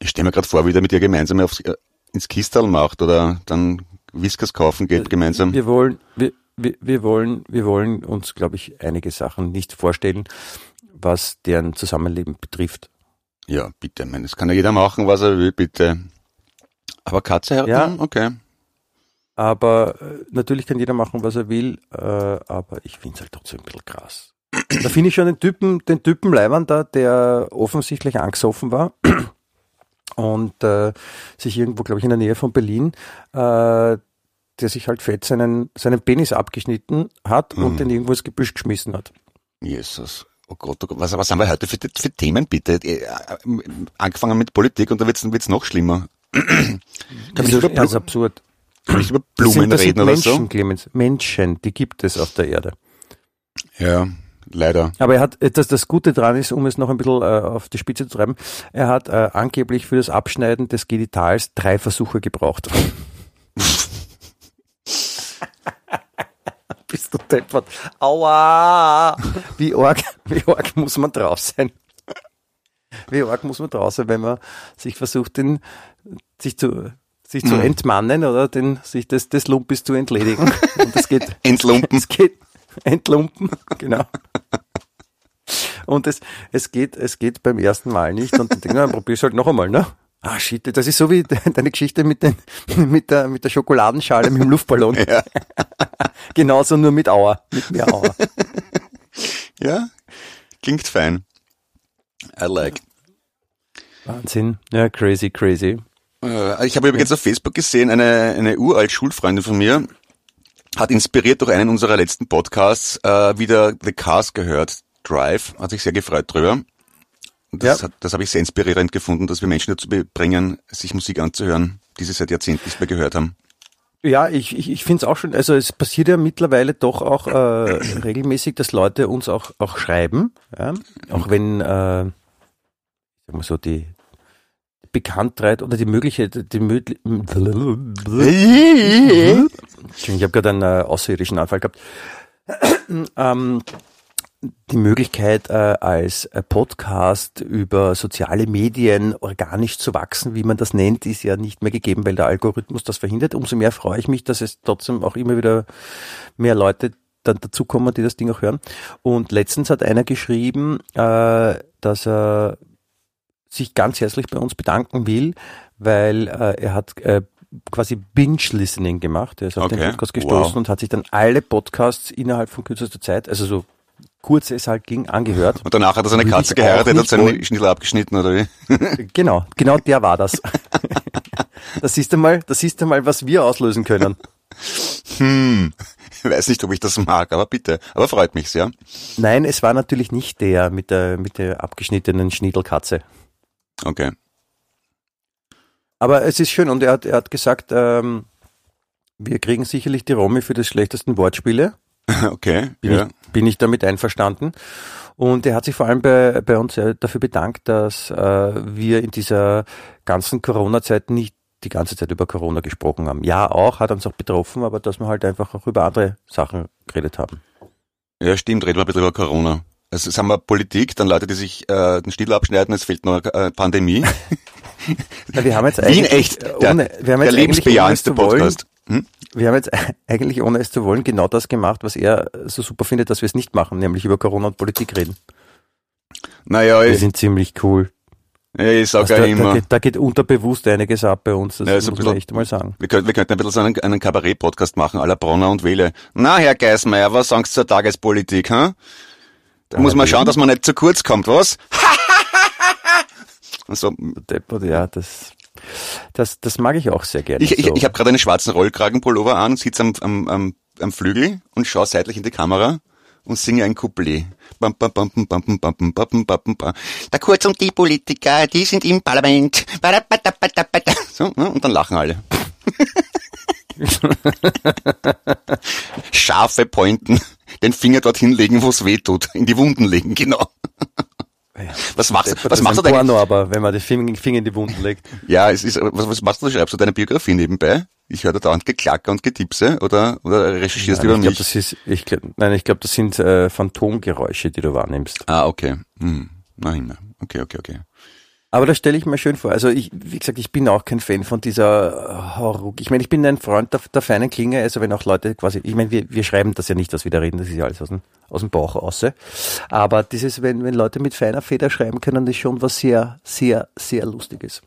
S2: Ich stelle mir gerade vor, wie der mit ihr gemeinsam aufs, äh, ins Kistal macht oder dann Whiskers kaufen geht gemeinsam.
S3: Wir wollen, wir, wir, wir wollen, wir wollen uns, glaube ich, einige Sachen nicht vorstellen, was deren Zusammenleben betrifft.
S2: Ja, bitte, ich meine, das kann ja jeder machen, was er will, bitte. Aber Katze heiraten,
S3: Ja.
S2: okay.
S3: Aber äh, natürlich kann jeder machen, was er will, äh, aber ich finde es halt trotzdem ein bisschen krass. Da finde ich schon den Typen, den Typen Leibern da, der offensichtlich angesoffen war und äh, sich irgendwo, glaube ich, in der Nähe von Berlin, äh, der sich halt fett seinen, seinen Penis abgeschnitten hat
S2: Mhm.
S3: und den irgendwo ins Gebüsch geschmissen hat.
S2: Jesus. Oh Gott, oh Gott. Was, was haben wir heute für, für Themen, bitte? Äh, äh, Angefangen mit Politik und dann wird's wird's noch schlimmer. Kann man
S3: Das ist,
S2: Blu
S3: absurd.
S2: kann nicht über
S3: Das
S2: Blumen
S3: sind, das
S2: reden
S3: sind
S2: oder
S3: Menschen,
S2: so?
S3: Clemens, Menschen, die gibt es auf der Erde.
S2: Ja, leider.
S3: Aber er hat, das, das Gute dran ist, um es noch ein bisschen äh, auf die Spitze zu treiben, er hat äh, angeblich für das Abschneiden des Genitals drei Versuche gebraucht. Bist du deppert. Aua! Wie arg, wie arg muss man drauf sein? Wie arg muss man drauf sein, wenn man sich versucht, den, sich zu, sich zu
S2: Mhm.
S3: entmannen oder den, sich des, des Lumpis zu entledigen. Und das geht,
S2: Entlumpen.
S3: es geht entlumpen, genau. Und es, es geht, es geht beim ersten Mal nicht. Und dann denke ich, na, probier's halt noch einmal, ne? Ah, shit, das ist so wie de- deine Geschichte mit, den, mit, der, mit der Schokoladenschale mit dem Luftballon.
S2: Ja.
S3: Genauso nur mit Auer, mit mehr Auer.
S2: ja, klingt fein. I like.
S3: Wahnsinn. Ja, crazy, crazy.
S2: Äh, Ich habe übrigens auf Facebook gesehen, eine, eine uralt Schulfreundin von mir hat inspiriert durch einen unserer letzten Podcasts äh, wieder The Cars gehört, Drive, hat sich sehr gefreut drüber. Und das,
S3: Ja.
S2: hat, das habe ich sehr inspirierend gefunden, dass wir Menschen dazu bringen, sich Musik anzuhören, die sie seit Jahrzehnten nicht mehr gehört haben.
S3: Ja, ich, ich, ich finde es auch schon, also es passiert ja mittlerweile doch auch äh, regelmäßig, dass Leute uns auch, auch schreiben, ja? auch wenn, äh, sagen wir so, die Bekanntheit oder die Möglichkeit, die Entschuldigung, ich habe gerade einen äh, außerirdischen Anfall gehabt. ähm, die Möglichkeit, äh, als äh, Podcast über soziale Medien organisch zu wachsen, wie man das nennt, ist ja nicht mehr gegeben, weil der Algorithmus das verhindert. Umso mehr freue ich mich, dass es trotzdem auch immer wieder mehr Leute dann dazukommen, die das Ding auch hören. Und letztens hat einer geschrieben, äh, dass er sich ganz herzlich bei uns bedanken will, weil äh, er hat äh, quasi Binge-Listening gemacht. Er ist auf den
S2: Okay,
S3: Podcast gestoßen
S2: wow.
S3: und hat sich dann alle Podcasts innerhalb von kürzester Zeit, also so kurz es halt ging, angehört.
S2: Und danach hat er seine Katze geheiratet, hat seinen. Schnitzel abgeschnitten, oder wie?
S3: Genau, genau der war das. das siehst du mal, das siehst du mal, was wir auslösen können.
S2: Hm, ich weiß nicht, ob ich das mag, aber bitte. Aber freut mich sehr.
S3: Nein, es war natürlich nicht der mit der, mit der abgeschnittenen Schniedelkatze.
S2: Okay.
S3: Aber es ist schön und er hat, er hat gesagt, ähm, wir kriegen sicherlich die Romy für die schlechtesten Wortspiele.
S2: Okay,
S3: Bin,
S2: ja.
S3: ich, bin ich damit einverstanden. Und er hat sich vor allem bei, bei uns äh, dafür bedankt, dass äh, wir in dieser ganzen Corona-Zeit nicht die ganze Zeit über Corona gesprochen haben. Ja, auch, hat uns auch betroffen, aber dass wir halt einfach auch über andere Sachen geredet haben.
S2: Ja, stimmt, reden wir ein bisschen über Corona. Also haben wir Politik, dann Leute, die sich äh, den Stiel abschneiden, es fehlt noch äh, Pandemie.
S3: Ja, wir haben jetzt
S2: Wien
S3: eigentlich,
S2: echt, der,
S3: ohne, wir haben
S2: der
S3: jetzt eigentlich, ohne es
S2: lebensbejahendste
S3: zu wollen,
S2: Podcast. Hm?
S3: wir haben jetzt eigentlich, ohne es zu wollen, genau das gemacht, was er so super findet, dass wir es nicht machen, nämlich über Corona und Politik reden.
S2: Naja, ich,
S3: sind ziemlich cool.
S2: ich sag
S3: Also
S2: ja
S3: da,
S2: immer.
S3: da, geht, da geht unterbewusst einiges ab bei uns, das
S2: Ja, so ein
S3: muss man
S2: bisschen-
S3: echt mal sagen.
S2: Wir könnten, wir könnten ein bisschen so einen, einen Kabarett-Podcast machen, la Bronner und Wähle. Na, Herr Geismeier, was sagst du zur Tagespolitik, hä? Da muss man schauen, dass man nicht zu kurz kommt, was? Und so,
S3: Deppert, ja, das, das, das mag ich auch sehr gerne.
S2: ich ich,
S3: so.
S2: ich habe gerade einen schwarzen Rollkragenpullover an, sitze am, am, am, am Flügel und schaue seitlich in die Kamera und singe ein Couplet. Bam, bam, bam, bam, bam, bam, bam, bam, bam, bam, bam. Da kurz um die Politiker, die sind im Parlament. So, ne, und dann lachen alle. Scharfe Pointen. Den Finger dorthin legen, wo es weh tut. In die Wunden legen, genau.
S3: Ja.
S2: Was machst, was
S3: das
S2: machst du denn?
S3: Porno, aber wenn man die Finger, in die Wunden legt.
S2: Ja, es ist, was, was machst du? Schreibst du deine Biografie nebenbei? Ich höre da dauernd Geklacker und Getipse oder, oder recherchierst du
S3: Nein,
S2: über
S3: ich glaube,
S2: mich?
S3: das ist, ich glaub, nein, ich glaube, das sind äh, Phantomgeräusche, die du wahrnimmst.
S2: Ah, okay. Hm. Na, immer. Okay, okay, okay.
S3: Aber das stelle ich mir schön vor. Also ich, wie gesagt, ich bin auch kein Fan von dieser Horror. Ich meine, ich bin ein Freund der, der feinen Klinge, also wenn auch Leute quasi, ich meine, wir, wir schreiben das ja nicht, was wir da reden, das ist ja alles aus dem, aus dem Bauch raus. Aber dieses, wenn, wenn Leute mit feiner Feder schreiben können, ist schon was sehr, sehr, sehr Lustiges.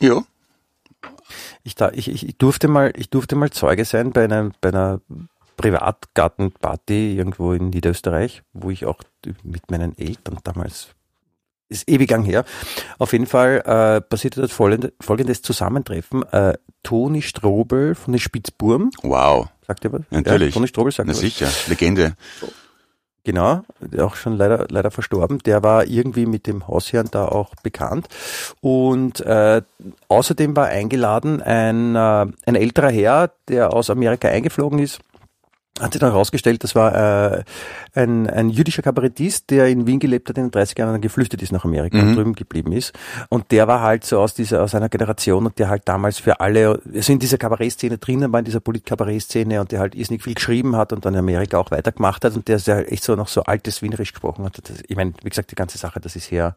S2: Ja.
S3: Ich, da, ich, ich, ich durfte mal, ich durfte mal Zeuge sein bei einer, bei einer Privatgartenparty irgendwo in Niederösterreich, wo ich auch mit meinen Eltern damals ist ewig lang her. Auf jeden Fall äh, passierte dort folgende, folgendes Zusammentreffen. Äh, Toni Strobel von den Spitzburm,
S2: Wow.
S3: sagt ihr was?
S2: Natürlich.
S3: Ja, Toni Strobel sagt
S2: Na
S3: was.
S2: sicher. Legende.
S3: Genau, auch schon leider, leider verstorben. Der war irgendwie mit dem Hausherrn da auch bekannt. Und äh, außerdem war eingeladen ein, äh, ein älterer Herr, der aus Amerika eingeflogen ist. Hat sich dann herausgestellt, das war äh, ein, ein jüdischer Kabarettist, der in Wien gelebt hat, in den 30 Jahren dann geflüchtet ist nach Amerika und drüben geblieben ist. Und der war halt so aus dieser, aus einer Generation und der halt damals für alle, also in dieser Kabarettszene drinnen war, in dieser Polit-Kabarett-Szene und der halt irrsinnig viel geschrieben hat und dann in Amerika auch weitergemacht hat und der sehr echt so noch so altes Wienerisch gesprochen hat. Das, ich meine, wie gesagt, die ganze Sache, das ist her,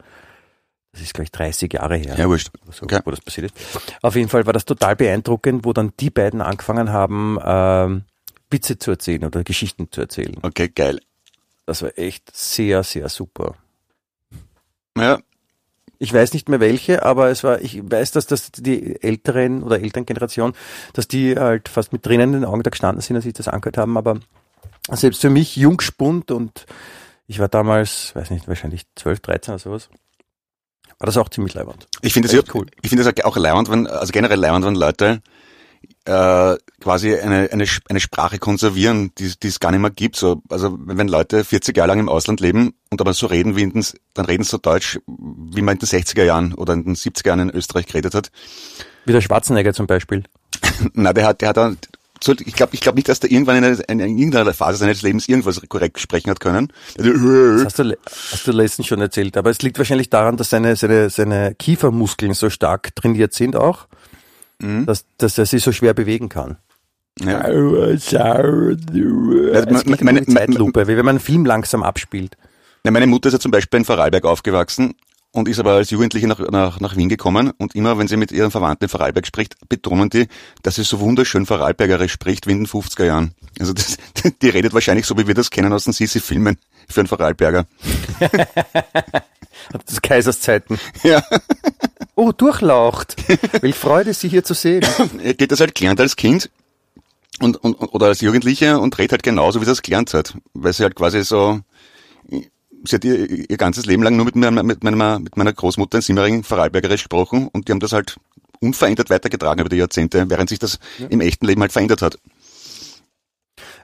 S3: das ist gleich 30 Jahre her
S2: Ja, wurscht.
S3: so,
S2: Okay.
S3: wo das passiert ist. Auf jeden Fall war das total beeindruckend, wo dann die beiden angefangen haben, ähm, Witze zu erzählen oder Geschichten zu erzählen.
S2: Okay, geil.
S3: Das war echt sehr, sehr super.
S2: Ja,
S3: Ich weiß nicht mehr welche, aber es war, ich weiß, dass das die älteren oder Elterngeneration, dass die halt fast mit Tränen in den Augen da gestanden sind, als sie das angehört haben, aber selbst für mich jungspund und ich war damals, weiß nicht, wahrscheinlich 12, 13 oder sowas, war das auch ziemlich leibend.
S2: ich finde es
S3: Echt
S2: ja,
S3: cool.
S2: ich finde es auch leibend, wenn, also generell leibend, wenn Leute äh, quasi eine, eine, eine Sprache konservieren, die, die es gar nicht mehr gibt. So, also wenn Leute 40 Jahre lang im Ausland leben und aber so reden wie in den, dann reden sie so Deutsch, wie man in den 60er Jahren oder in den 70er Jahren in Österreich geredet hat.
S3: Wie der Schwarzenegger zum Beispiel.
S2: Na, der hat, der hat dann, ich glaube, ich glaube nicht, dass der irgendwann in, einer- in, in irgendeiner Phase seines Lebens irgendwas korrekt sprechen hat können.
S3: Das hast du, hast du letztens schon erzählt. Aber es liegt wahrscheinlich daran, dass seine, seine, seine Kiefermuskeln so stark trainiert sind auch,
S2: Mhm.
S3: dass, dass er sich so schwer bewegen kann.
S2: Ja.
S3: Es geht
S2: meine-
S3: Zeitlupe, wie wenn man einen Film langsam abspielt.
S2: Ja, meine Mutter ist ja zum Beispiel in Vorarlberg aufgewachsen und ist aber als Jugendliche nach, nach, nach Wien gekommen und immer, wenn sie mit ihren Verwandten in Vorarlberg spricht, betonen die, dass sie so wunderschön Vorarlbergerisch spricht wie in den 50er Jahren. Also das, die redet wahrscheinlich so, wie wir das kennen aus den Sisi-Filmen für einen Vorarlberger.
S3: Das Kaiserszeiten.
S2: Ja,
S3: Oh, durchlaucht. Welch Freude, Sie hier zu sehen.
S2: er geht das halt gelernt als Kind und, und, oder als Jugendliche und redet halt genauso, wie sie es gelernt hat. Weil sie halt quasi so, sie hat ihr, ihr ganzes Leben lang nur mit meiner, mit meiner, mit meiner Großmutter in Simmering Vorarlbergerisch gesprochen und die haben das halt unverändert weitergetragen über die Jahrzehnte, während sich das im echten Leben halt verändert hat.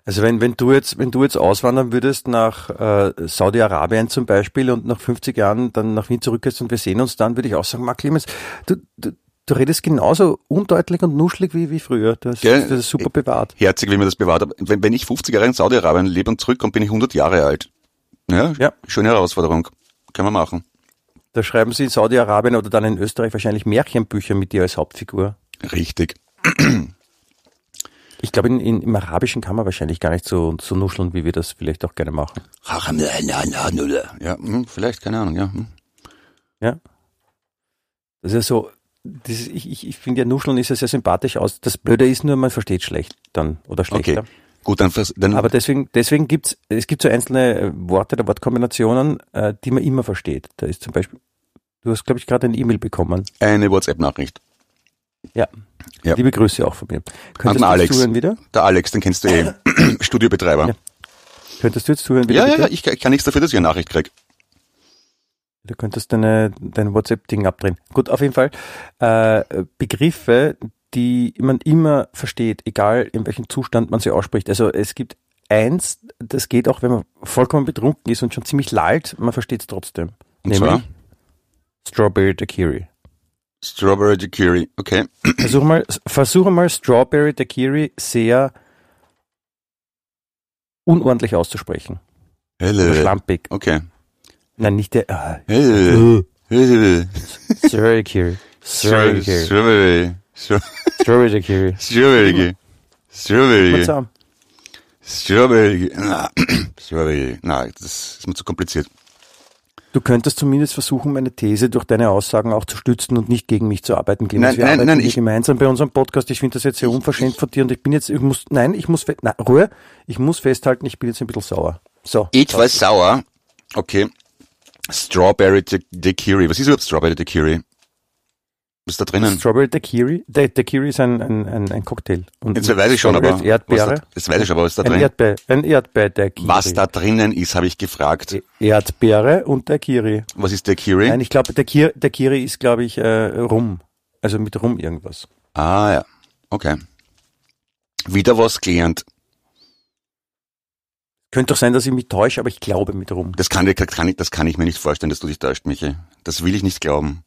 S3: Also wenn, wenn du jetzt, wenn du jetzt auswandern würdest nach äh, Saudi-Arabien zum Beispiel und nach 50 Jahren dann nach Wien zurückkehrst und wir sehen uns dann, würde ich auch sagen, Marc Clemens, du, du, du redest genauso undeutlich und nuschelig wie, wie früher. Du hast,
S2: Gell?
S3: das ist super bewahrt.
S2: Herzig, wie mir das bewahrt hat. Wenn, wenn ich 50 Jahre in Saudi-Arabien lebe und zurückkomme, bin ich 100 Jahre alt. Ja,
S3: Ja.
S2: schöne Herausforderung. Können wir machen.
S3: Da schreiben sie in Saudi-Arabien oder dann in Österreich wahrscheinlich Märchenbücher mit dir als Hauptfigur.
S2: Richtig.
S3: Ich glaube, in, in, im Arabischen kann man wahrscheinlich gar nicht so, so nuscheln, wie wir das vielleicht auch gerne machen.
S2: Ja, hm, vielleicht, keine Ahnung, ja. hm.
S3: Ja. Das ist ja so, das ich, ich, ich finde ja, Nuscheln ist ja sehr sympathisch aus. Das Blöde ist nur, man versteht schlecht dann oder schlechter.
S2: Okay. Gut, dann, dann
S3: Aber deswegen, deswegen gibt's, es gibt so einzelne Worte oder Wortkombinationen, äh, die man immer versteht. Da ist zum Beispiel, du hast, glaube ich, gerade eine E-Mail bekommen.
S2: eine WhatsApp-Nachricht.
S3: Ja.
S2: Ja.
S3: Liebe Grüße auch von mir. Könntest
S2: An
S3: du
S2: Alex.
S3: jetzt zuhören wieder?
S2: Der Alex, den kennst du eh. Studiobetreiber.
S3: Ja. Könntest du jetzt zuhören wieder?
S2: Ja, ja,
S3: bitte?
S2: ja, ich, ich kann nichts dafür, dass ich eine Nachricht krieg.
S3: Du könntest deine, dein WhatsApp-Ding abdrehen. Gut, auf jeden Fall. Äh, Begriffe, die man immer versteht, egal in welchem Zustand man sie ausspricht. Also es gibt eins, das geht auch, wenn man vollkommen betrunken ist und schon ziemlich lallt, man versteht es trotzdem.
S2: Und
S3: Nämlich
S2: zwar?
S3: Strawberry Daiquiri.
S2: Strawberry Daiquiri, okay.
S3: Versuche mal, versuche mal Strawberry Daiquiri sehr unordentlich auszusprechen.
S2: Helle.
S3: schlampig.
S2: Okay.
S3: Nein, nicht der. Äh,
S2: Helle. Helle.
S3: Strawberry Daiquiri. Strawberry Daiquiri.
S2: Strawberry. Strawberry.
S3: Strawberry Daiquiri.
S2: Strawberry. Strawberry. Strawberry. Na, Strawberry. Na, das ist mir zu kompliziert.
S3: Du könntest zumindest versuchen, meine These durch deine Aussagen auch zu stützen und nicht gegen mich zu arbeiten, Clemens.
S2: Nein,
S3: Wir
S2: nein,
S3: arbeiten
S2: nein, ich-
S3: gemeinsam bei unserem Podcast. Ich finde das jetzt sehr unverschämt von dir und ich bin jetzt, ich muss, nein, ich muss, nein, Ruhe, ich muss festhalten, ich bin jetzt ein bisschen sauer. So.
S2: Ich war sauer. Okay. Strawberry Da- Daiquiri. Was ist überhaupt Strawberry Daiquiri? Was ist da drinnen?
S3: Strawberry Daiquiri. Da- Daiquiri ist ein, ein, ein, ein Cocktail. Und
S2: Jetzt weiß ich schon,
S3: Strawberry
S2: aber.
S3: ist Erdbeere.
S2: Was da, jetzt weiß ich aber, was da drin
S3: Erdbeer, ein Erdbeer Daiquiri.
S2: Was da drinnen ist, habe ich gefragt.
S3: E- Erdbeere und Daiquiri.
S2: Was ist Daiquiri?
S3: Nein, ich glaube, Daiquiri, Daiquiri ist, glaube ich, äh, Rum. Also mit Rum irgendwas.
S2: Ah, ja. Okay. Wieder was gelernt.
S3: Könnte doch sein, dass ich mich täusche, aber ich glaube mit Rum.
S2: Das kann, das kann, ich, das kann ich mir nicht vorstellen, dass du dich täuscht, Michi. Das will ich nicht glauben.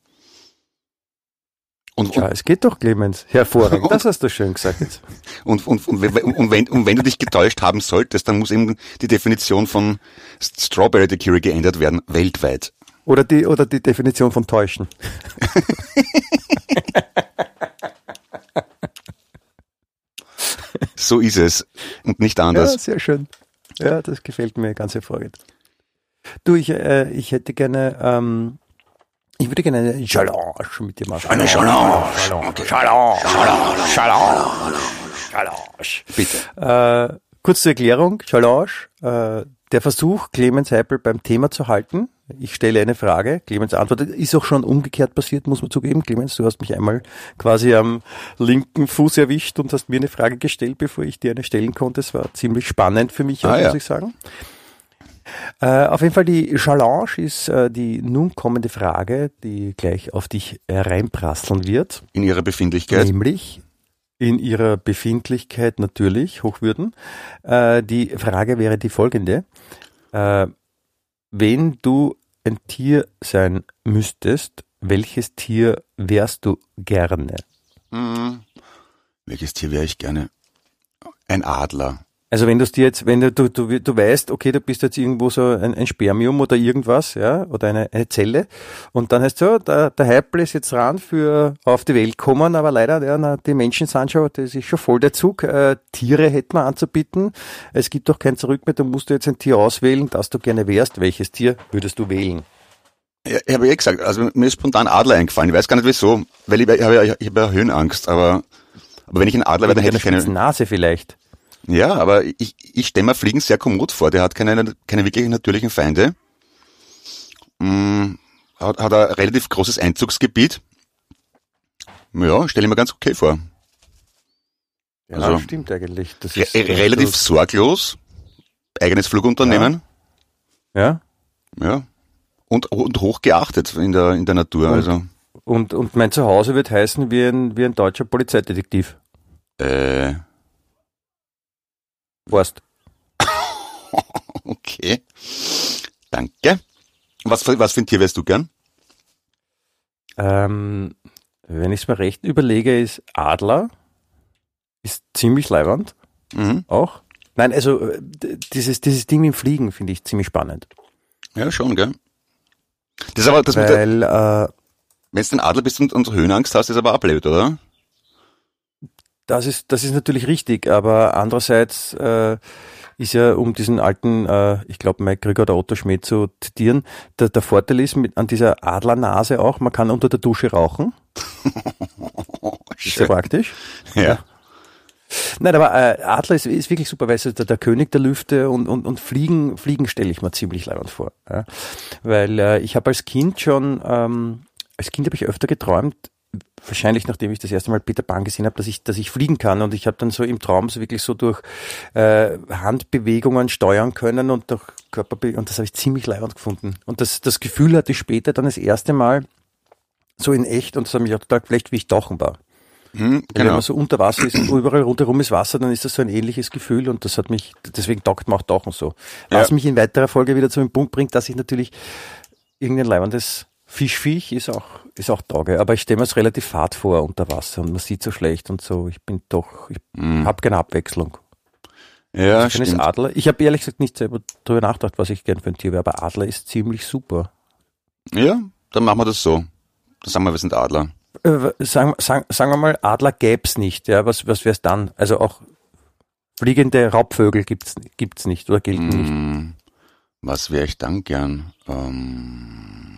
S2: Und,
S3: Ja,
S2: und,
S3: es geht doch, Clemens. Hervorragend. Das hast du schön gesagt jetzt.
S2: und, und, und, wenn- und, wenn, und wenn du dich getäuscht haben solltest, dann muss eben die Definition von Strawberry Daiquiri geändert werden, weltweit.
S3: Oder die, oder die Definition von täuschen.
S2: So ist es. Und nicht
S3: Ja,
S2: anders.
S3: sehr schön. Ja, das gefällt mir ganz hervorragend. Du, ich, äh, ich hätte gerne, ähm, ich würde gerne eine Challenge mit dir machen.
S2: Eine Challenge.
S3: Challenge. Challenge. Challenge. Challenge.
S2: Bitte.
S3: Äh, kurz zur Erklärung, Challenge, äh, der Versuch, Clemens Heipel beim Thema zu halten. Ich stelle eine Frage, Clemens antwortet. Ist auch schon umgekehrt passiert, muss man zugeben. Clemens, du hast mich einmal quasi am linken Fuß erwischt und hast mir eine Frage gestellt, bevor ich dir eine stellen konnte. Es war ziemlich spannend für mich,
S2: Ah,
S3: muss
S2: ja.
S3: ich sagen. Äh, auf jeden Fall die Challenge ist äh, die nun kommende Frage, die gleich auf dich reinprasseln wird.
S2: In ihrer Befindlichkeit.
S3: Nämlich in ihrer Befindlichkeit natürlich, Hochwürden. Äh, die Frage wäre die folgende. Äh, wenn du ein Tier sein müsstest, welches Tier wärst du gerne?
S2: Hm. Welches Tier wäre ich gerne? Ein Adler.
S3: Also wenn du es dir jetzt, wenn du, du, du, du weißt, okay, du bist jetzt irgendwo so ein, ein Spermium oder irgendwas, ja, oder eine, eine Zelle, und dann heißt so, der, der Heipel ist jetzt ran für auf die Welt kommen, aber leider, ja, na, die Menschen sind schon, das ist schon voll der Zug, äh, Tiere hätten wir anzubieten, es gibt doch kein Zurück mehr, du musst jetzt ein Tier auswählen, das du gerne wärst, welches Tier würdest du wählen?
S2: Ja, ich habe ja eh gesagt, also mir ist spontan Adler eingefallen. Ich weiß gar nicht wieso, weil ich, ich habe ja, ich habe ja Höhenangst, aber, aber wenn ich ein Adler wäre, dann hätte ich keine,
S3: Nase vielleicht.
S2: Ja, aber ich, ich stelle mir Fliegen sehr kommod vor. Der hat keine, keine wirklich natürlichen Feinde. Mm, hat, hat ein relativ großes Einzugsgebiet. Ja, stelle ich mir ganz okay vor.
S3: Ja,
S2: Also-
S3: stimmt eigentlich. Das
S2: Re
S3: ist,
S2: relativ sorglos. Eigenes Flugunternehmen.
S3: ja.
S2: Ja. Und, und hoch geachtet in der, in der Natur.
S3: Und-
S2: Also,
S3: Und, und mein Zuhause wird heißen wie ein, wie ein deutscher Polizeidetektiv.
S2: äh,
S3: Warst.
S2: okay. Danke. Was, für- was für ein Tier wärst du gern?
S3: Ähm, wenn ich es mir recht überlege, ist Adler. Ist ziemlich leibernd
S2: Mhm.
S3: auch. Nein, also äh, dieses, dieses Ding mit dem Fliegen finde ich ziemlich spannend.
S2: Ja, schon, gell? Das ist aber, das mit der,
S3: Weil äh,
S2: wenn du ein Adler bist und, und Höhenangst hast, ist aber blöd, oder?
S3: Das ist, das ist natürlich richtig, aber andererseits äh, ist ja, um diesen alten, äh, ich glaube, Mike Krüger oder Otto Schmidt zu zitieren, der, der Vorteil ist mit, an dieser Adlernase auch, man kann unter der Dusche rauchen. Ist
S2: Schön.
S3: praktisch.
S2: Ja.
S3: Nein, aber äh, Adler ist, ist wirklich super, weil ist der, der König der Lüfte und, und, und Fliegen, Fliegen stelle ich mir ziemlich leibend vor. Ja? Weil äh, ich habe als Kind schon, ähm, als Kind habe ich öfter geträumt, wahrscheinlich nachdem ich das erste Mal Peter Pan gesehen habe, dass ich, dass ich fliegen kann und ich habe dann so im Traum so wirklich so durch äh, Handbewegungen steuern können und durch Körperbewegungen und das habe ich ziemlich leibend gefunden. Und das, das Gefühl hatte ich später dann das erste Mal so in echt und das hat mich auch total vielleicht wie ich tauchen war.
S2: Hm,
S3: Wenn
S2: genau.
S3: man so unter Wasser ist und überall rundherum ist Wasser, dann ist das so ein ähnliches Gefühl und das hat mich, deswegen taugt mir auch Tauchen so. Was
S2: Ja.
S3: mich in weiterer Folge wieder zu dem Punkt bringt, dass ich natürlich irgendein leibendes Fischviech ist auch, ist auch tauge, aber ich stelle mir es relativ fad vor unter Wasser und man sieht so schlecht und so. Ich bin doch, ich
S2: Hm.
S3: habe keine Abwechslung.
S2: Ja,
S3: Ich
S2: stimmt.
S3: Adler. Ich habe ehrlich gesagt nicht selber darüber nachgedacht, was ich gern für ein Tier wäre, aber Adler ist ziemlich super.
S2: Ja, dann machen wir das so. Dann sagen wir, wir sind Adler.
S3: Äh, sagen, sagen, sagen wir mal, Adler gäb's nicht, ja, was, was wär's dann? Also auch fliegende Raubvögel gibt's, gibt's nicht oder gelten nicht.
S2: Hm, was wäre ich dann gern? Ähm,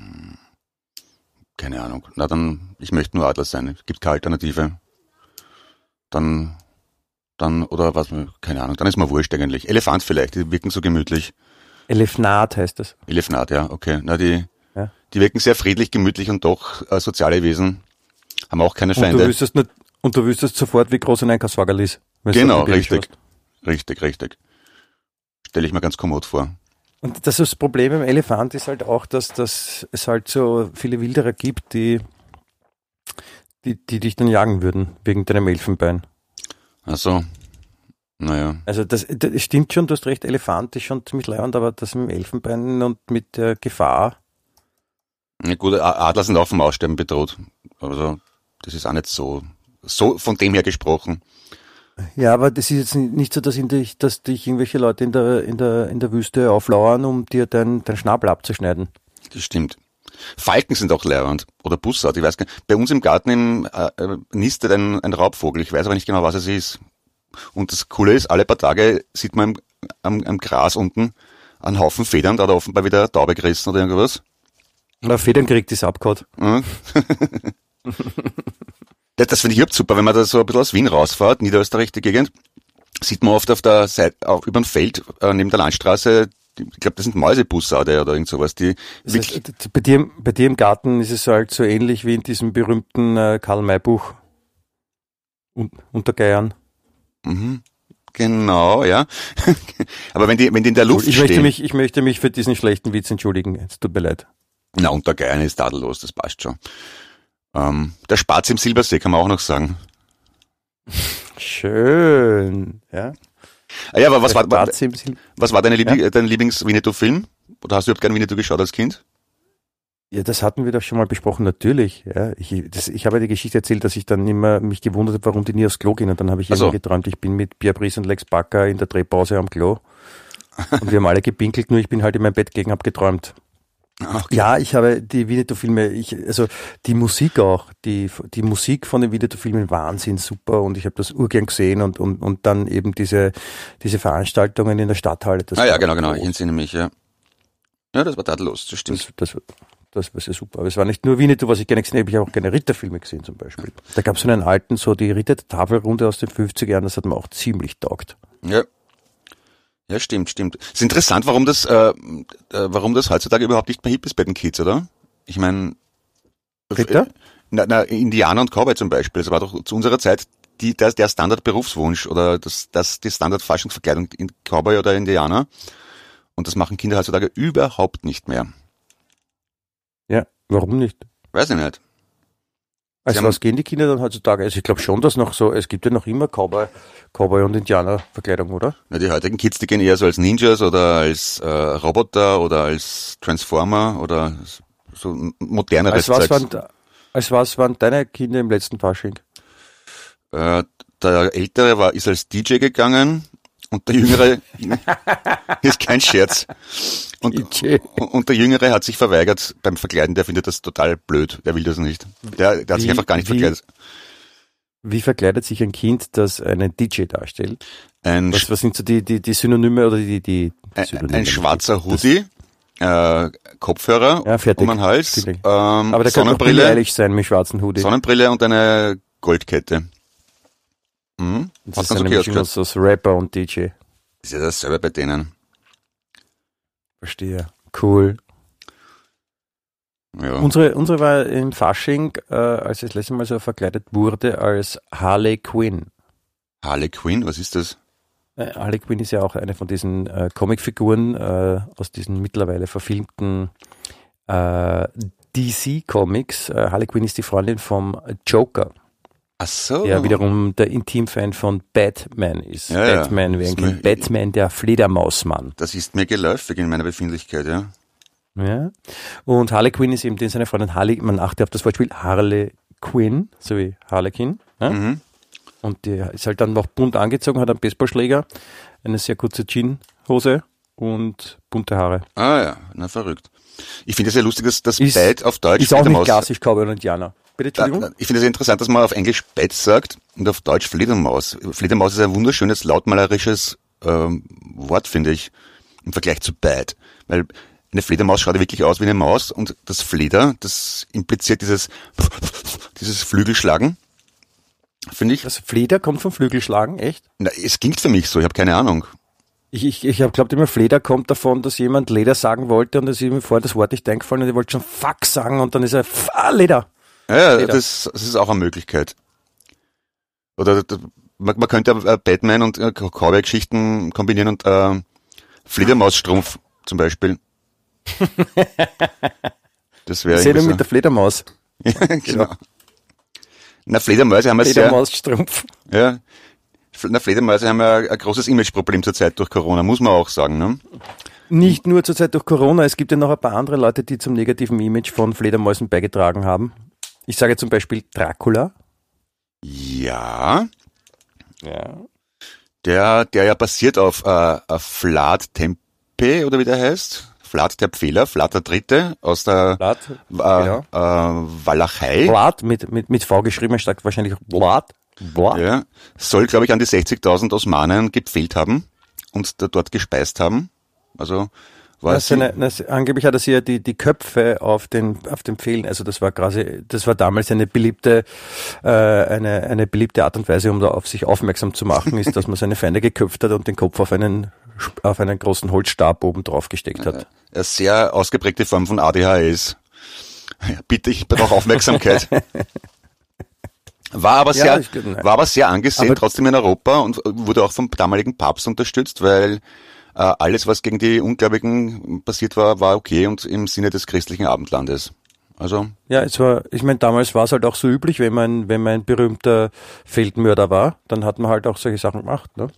S2: keine Ahnung. Na dann, ich möchte nur Adler sein. Es gibt keine Alternative. Dann, dann, oder was, keine Ahnung, dann ist mir wurscht eigentlich. Elefant vielleicht, die wirken so gemütlich.
S3: Elefnat heißt das.
S2: Elefant, ja, okay. Na, die,
S3: Ja.
S2: die wirken sehr friedlich, gemütlich und doch äh, soziale Wesen. Haben auch keine
S3: Und du
S2: Feinde.
S3: wüsstest nicht, und du wüsstest sofort, wie groß ein Einkaufswagen ist.
S2: Genau, richtig. Richtig, richtig. Stelle ich mir ganz kommod vor.
S3: Und das, ist das Problem im Elefant ist halt auch, dass, dass es halt so viele Wilderer gibt, die, die, die dich dann jagen würden, wegen deinem Elfenbein.
S2: Also, naja.
S3: Also das, das stimmt schon, du hast recht, Elefant ist schon ziemlich leibend, aber das mit dem Elfenbein und mit der Gefahr,
S2: Ja, gut, Adler sind auch vom Aussterben bedroht. Also, das ist auch nicht so, so von dem her gesprochen.
S3: Ja, aber das ist jetzt nicht so, dass, dich, dass dich irgendwelche Leute in der, in der, in der Wüste auflauern, um dir dein, dein Schnabel abzuschneiden.
S2: Das stimmt. Falken sind auch leerend. Oder Bussard, ich weiß gar nicht. Bei uns im Garten im, äh, äh, nistet ein, ein Raubvogel. Ich weiß aber nicht genau, was es ist. Und das Coole ist, alle paar Tage sieht man im, am, am Gras unten einen Haufen Federn, da hat er offenbar wieder eine Taube gerissen oder irgendwas.
S3: Na, Federn kriegt ist abgehauen.
S2: Das finde ich überhaupt super, wenn man da so ein bisschen aus Wien rausfährt, Niederösterreich, die Gegend, sieht man oft auf der Seite, auf, über dem Feld, äh, neben der Landstraße, ich glaube, das sind Mäusebussarde oder irgend sowas, die
S3: Das heißt, bei, dir, bei dir im Garten ist es halt so ähnlich wie in diesem berühmten äh, Karl-May-Buch. Un unter Geiern.
S2: mhm, genau, ja. Aber wenn die, wenn die in der Luft
S3: Ich möchte,
S2: stehen,
S3: mich, ich möchte mich für diesen schlechten Witz entschuldigen. Es tut mir leid.
S2: na, unter Geiern ist tadellos, das passt schon. Ähm, der Spatz im Silbersee kann man auch noch sagen.
S3: Schön. Ja.
S2: Ah ja, aber was war, was war deine Liebling, äh, dein Lieblings-Winnetou-Film? Oder hast du überhaupt gerne Winnetou geschaut als Kind?
S3: Ja, das hatten wir doch schon mal besprochen, natürlich. Ja, ich, das, ich habe ja die Geschichte erzählt, dass ich dann immer mich gewundert habe, warum die nie aufs Klo gehen. Und dann habe ich
S2: Ach so.
S3: immer geträumt, ich bin mit Pierre Brice und Lex Backer in der Drehpause am Klo. Und wir haben alle gepinkelt, nur ich bin halt in mein Bett gelegen, habe geträumt.
S2: Okay.
S3: Ja, ich habe die Winnetou-Filme, ich, also die Musik auch, die, die Musik von den Winnetou-Filmen Wahnsinn, super und ich habe das urgern gesehen und, und, und dann eben diese, diese Veranstaltungen in der Stadthalle. Das
S2: ah ja, genau, genau, ich entsinne mich, ja. Ja, das war tadellos, das stimmt.
S3: Das, das, das war sehr super. Aber es war nicht nur Winnetou, was ich gerne gesehen habe, ich habe auch gerne Ritterfilme gesehen zum Beispiel. Da gab es so einen alten, so die Ritter der Tafelrunde aus den 50er Jahren, das hat mir auch ziemlich taugt.
S2: Ja. Ja, stimmt, stimmt. Es ist interessant, warum das, äh, äh, warum das heutzutage überhaupt nicht mehr hip ist bei den Kids, oder? Ich meine,
S3: Ritter?
S2: na, na, Indianer und Cowboy zum Beispiel, das war doch zu unserer Zeit die, der, der Standardberufswunsch oder das, das, die Standardfaschungsverkleidung in Cowboy oder Indianer. Und das machen Kinder heutzutage überhaupt nicht mehr.
S3: Ja, warum nicht?
S2: Weiß ich nicht.
S3: Also
S2: haben-
S3: was gehen die Kinder dann heutzutage? Also ich glaube schon, dass noch so, es gibt ja noch immer Cowboy, Cowboy und Indianer-Verkleidung, oder?
S2: Na, die heutigen Kids, die gehen eher so als Ninjas oder als äh, Roboter oder als Transformer oder so moderneres
S3: Als was, waren, als was waren deine Kinder im letzten Fasching?
S2: Äh, der Ältere war, ist als DJ gegangen und der Jüngere, ist kein Scherz. Und, und der Jüngere hat sich verweigert beim Verkleiden, der findet das total blöd, der will das nicht. Der, der hat sich
S3: Wie-
S2: einfach gar nicht
S3: wie-
S2: verkleidet.
S3: Wie verkleidet sich ein Kind, das einen DJ darstellt?
S2: Ein,
S3: Was, was sind so die, die, die Synonyme oder die, die
S2: ein,
S3: Synonyme?
S2: ein schwarzer Hoodie, äh, Kopfhörer
S3: Ja, fertig.
S2: um den Hals, ähm,
S3: Aber der kann ehrlich sein mit schwarzen Hoodie.
S2: Sonnenbrille und eine Goldkette. Mhm.
S3: Das
S2: Hat
S3: ist eine
S2: okay ausgehört.
S3: aus, aus Rapper und DJ.
S2: Ist ja dasselbe bei denen.
S3: Verstehe. Cool.
S2: Ja.
S3: Unsere, unsere war im Fasching, äh, als ich das letzte Mal so verkleidet wurde, als Harley Quinn.
S2: Harley Quinn, was ist das?
S3: Äh, Harley Quinn ist ja auch eine von diesen äh, Comicfiguren äh, aus diesen mittlerweile verfilmten äh, DC-Comics. Äh, Harley Quinn ist die Freundin vom Joker,
S2: Ach so.
S3: der wiederum der Intimfan von Batman ist.
S2: Ja, ja.
S3: Batman, wer
S2: Ist
S3: kennt,
S2: mir-
S3: Batman, der Fledermausmann.
S2: Das ist mir geläufig in meiner Befindlichkeit, ja.
S3: Ja. Und Harley Quinn ist eben den seine Freundin Harley, man achte auf das Wortspiel Harley Quinn, so wie Harlequin. Ja?
S2: Mhm.
S3: Und die ist halt dann noch bunt angezogen, hat einen Baseballschläger, eine sehr kurze Jeanshose und bunte Haare.
S2: Ah ja, na verrückt. Ich finde es ja lustig, dass das Bad auf Deutsch
S3: Ist auch nicht klassisch Cowboy und Indianer. Bitte, Entschuldigung?
S2: Ich finde es interessant, dass man auf Englisch Bad sagt und auf Deutsch Fledermaus. Fledermaus ist ein wunderschönes, lautmalerisches ähm, Wort, finde ich, im Vergleich zu Bad. Weil eine Fledermaus schaut ja wirklich aus wie eine Maus und das Fleder, das impliziert dieses, dieses Flügelschlagen, finde ich.
S3: Das Fleder kommt vom Flügelschlagen, echt?
S2: Na, es klingt für mich so, ich habe keine Ahnung.
S3: Ich, ich, ich habe glaubt immer, Fleder kommt davon, dass jemand Leder sagen wollte und es ist mir vorher das Wort nicht eingefallen und ich wollte schon Fuck sagen und dann ist er F Leder.
S2: Ja, ja das, das ist auch eine Möglichkeit. Oder man, man könnte Batman und äh, Cowboy-Geschichten kombinieren und äh, Fledermausstrumpf zum Beispiel. Das wäre
S3: Sendung
S2: irgendwie
S3: mit der Fledermaus.
S2: so. genau. Na, Fledermäuse haben wir
S3: Fledermausstrumpf.
S2: ja, na, Fledermäuse haben ja ein großes Imageproblem zurzeit durch Corona, muss man auch sagen, ne?
S3: Nicht nur zurzeit durch Corona, es gibt ja noch ein paar andere Leute, die zum negativen Image von Fledermäusen beigetragen haben. Ich sage zum Beispiel Dracula.
S2: Ja,
S3: Ja.
S2: der, der ja basiert auf äh, Vlad Tempe, oder wie der heißt. Vlad der Pfähler, Vlad der Dritte aus der
S3: Vlad,
S2: äh,
S3: genau.
S2: äh, Walachei.
S3: Vlad mit, mit, mit V geschrieben, er sagt wahrscheinlich Vlad. Vlad.
S2: Ja, soll, glaube ich, an die 60.000 Osmanen gepfählt haben und dort gespeist haben. Also war
S3: Das
S2: sie,
S3: eine, das, angeblich hat er sich ja die, die Köpfe auf den, auf den Pfählen, also das war quasi, das war damals eine beliebte, äh, eine, eine beliebte Art und Weise, um da auf sich aufmerksam zu machen, ist, dass man seine Feinde geköpft hat und den Kopf auf einen, auf einen großen Holzstab oben drauf gesteckt hat.
S2: eine sehr ausgeprägte Form von ADHS. Ja, bitte, ich brauche Aufmerksamkeit. War aber
S3: Ja,
S2: sehr,
S3: nein.
S2: war aber sehr angesehen
S3: Aber-
S2: trotzdem in Europa und wurde auch vom damaligen Papst unterstützt, weil alles, was gegen die Ungläubigen passiert war, war okay und im Sinne des christlichen Abendlandes. Also,
S3: Ja, es war, ich meine, damals war es halt auch so üblich, wenn man, wenn man ein berühmter Feldmörder war, dann hat man halt auch solche Sachen gemacht, ne?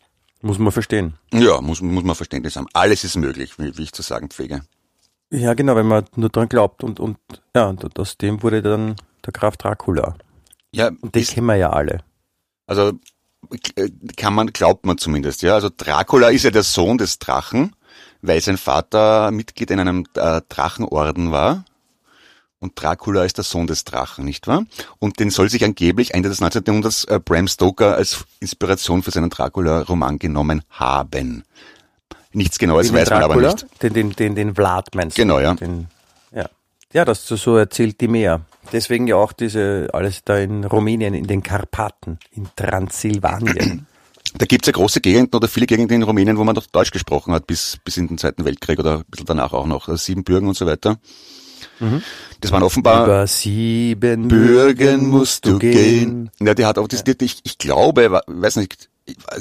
S3: Muss man verstehen.
S2: ja, muss, muss man Verständnis haben. Alles ist möglich, wie, wie ich zu sagen pflege.
S3: Ja, genau, wenn man nur dran glaubt und, und, ja, und aus dem wurde dann der Graf Dracula.
S2: Ja,
S3: Und den
S2: ist,
S3: kennen wir ja alle.
S2: also äh, kann man, glaubt man zumindest, ja. Also Dracula ist ja der Sohn des Drachen, weil sein Vater Mitglied in einem äh, Drachenorden war. Und Dracula ist der Sohn des Drachen, nicht wahr? Und den soll sich angeblich Ende des 19. Jahrhunderts äh, Bram Stoker als Inspiration für seinen Dracula-Roman genommen haben. Nichts Genaues
S3: Den
S2: weiß man aber nicht.
S3: Den, den, den, den Vlad meinst du?
S2: Genau, ja.
S3: Den, ja. Ja, das so- so erzählt die mehr. Deswegen ja auch diese, alles da in Rumänien, in den Karpaten, in Transsilvanien.
S2: Da gibt's ja große Gegenden oder viele Gegenden in Rumänien, wo man noch Deutsch gesprochen hat, bis, bis in den Zweiten Weltkrieg oder ein bisschen danach auch noch. Also Siebenbürgen und so weiter. Das waren offenbar
S3: Über sieben
S2: Bürgen musst du gehen. Ja, die hat auch, das, die, ich, ich glaube, weiß nicht,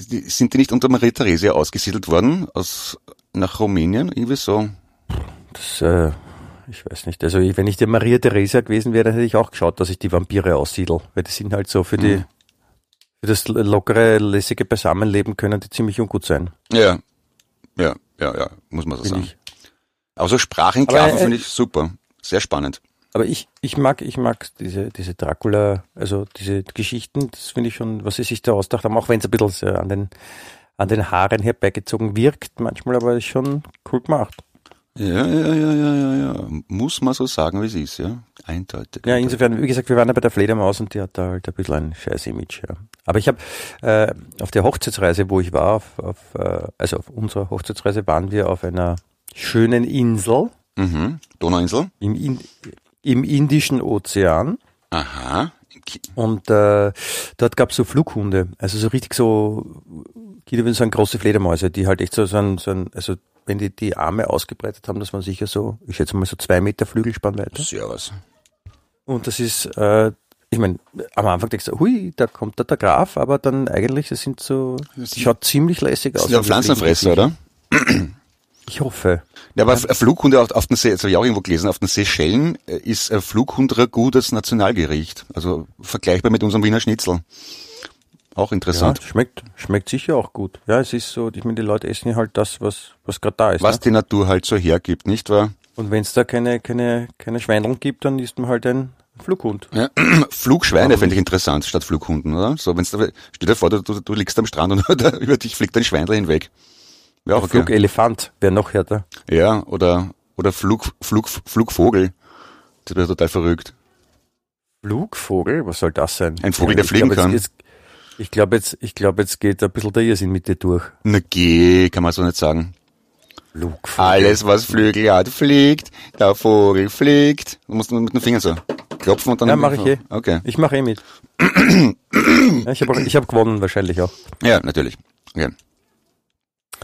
S2: die, sind die nicht unter Maria Theresia ausgesiedelt worden aus nach Rumänien? Irgendwie so.
S3: Das, äh, ich weiß nicht. Also wenn ich der Maria Theresia gewesen wäre, dann hätte ich auch geschaut, dass ich die Vampire aussiedel. Weil die sind halt so für die,
S2: Mhm.
S3: für das lockere, lässige Beisammenleben können die ziemlich ungut sein.
S2: Ja, ja, ja, ja, muss man so
S3: Finde
S2: sagen.
S3: ich.
S2: Aber so Sprachenklaven
S3: äh,
S2: finde ich super. Sehr spannend.
S3: Aber ich, ich mag, ich mag diese, diese Dracula, also diese Geschichten, das finde ich schon, was sie sich da ausgedacht haben, auch wenn es ein bisschen so an den, an den Haaren herbeigezogen wirkt, manchmal aber ist schon cool gemacht.
S2: Ja, ja, ja, ja, ja, ja. Muss man so sagen, wie es ist, ja. Eindeutig.
S3: Ja, insofern, wie gesagt, wir waren ja bei der Fledermaus und die hat da halt ein bisschen ein scheiß Image. Ja. Aber ich habe äh, auf der Hochzeitsreise, wo ich war, auf, auf, äh, also auf unserer Hochzeitsreise waren wir auf einer schönen Insel
S2: Mhm. Donauinsel.
S3: im, In im Indischen Ozean.
S2: Aha.
S3: Und äh, dort gab's so Flughunde, also so richtig so, Kinder würden sagen, große Fledermäuse, die halt echt so, so ein, so ein also wenn die die Arme ausgebreitet haben, das waren sicher so, ich schätze mal so zwei Meter Flügelspannweite.
S2: Servus.
S3: Und das ist, äh, ich meine, am Anfang denkst du, hui, da kommt da der Graf, aber dann eigentlich, das sind so, das schaut ziemlich lässig
S2: Das
S3: aus.
S2: sind ja Pflanzenfresser, oder?
S3: Ich hoffe.
S2: Ja, aber ein Flughunde auf, auf den See, das habe ich auch irgendwo gelesen, auf den Seychellen äh, ist ein Flughund-Ragout das Nationalgericht. Also vergleichbar mit unserem Wiener Schnitzel. Auch
S3: Ja,
S2: interessant.
S3: schmeckt, schmeckt sicher auch gut. Ja, es ist so, ich meine, die Leute essen ja halt das, was, was gerade da ist.
S2: Was
S3: ne?
S2: die Natur halt so hergibt, nicht wahr?
S3: Und wenn es da keine, keine, keine Schweineln gibt, dann isst man halt ein Flughund.
S2: Ja. Flugschweine fände ich interessant statt Flughunden, oder? So, wenn's da, stell dir vor, du, du, liegst am Strand und da, über dich fliegt ein Schweinel hinweg. Ja, auch okay.
S3: Flugelefant wäre noch härter.
S2: Ja, oder, oder Flug, Flug, Flugvogel. Das wäre total verrückt.
S3: Flugvogel? Was soll das sein?
S2: Ein Vogel, der fliegen
S3: glaub,
S2: kann.
S3: Jetzt, jetzt, ich glaube jetzt, ich glaube jetzt geht ein bisschen der Irrsinn mit dir durch.
S2: Na geh, kann man so nicht sagen.
S3: Flugvogel.
S2: Alles, was Flügel hat, fliegt. Der Vogel fliegt. Du musst nur mit den Fingern so klopfen und dann...
S3: Ja, mache ich eh.
S2: Okay.
S3: Ich mache eh mit. ja, ich habe ich hab gewonnen wahrscheinlich auch.
S2: Ja, natürlich. Okay.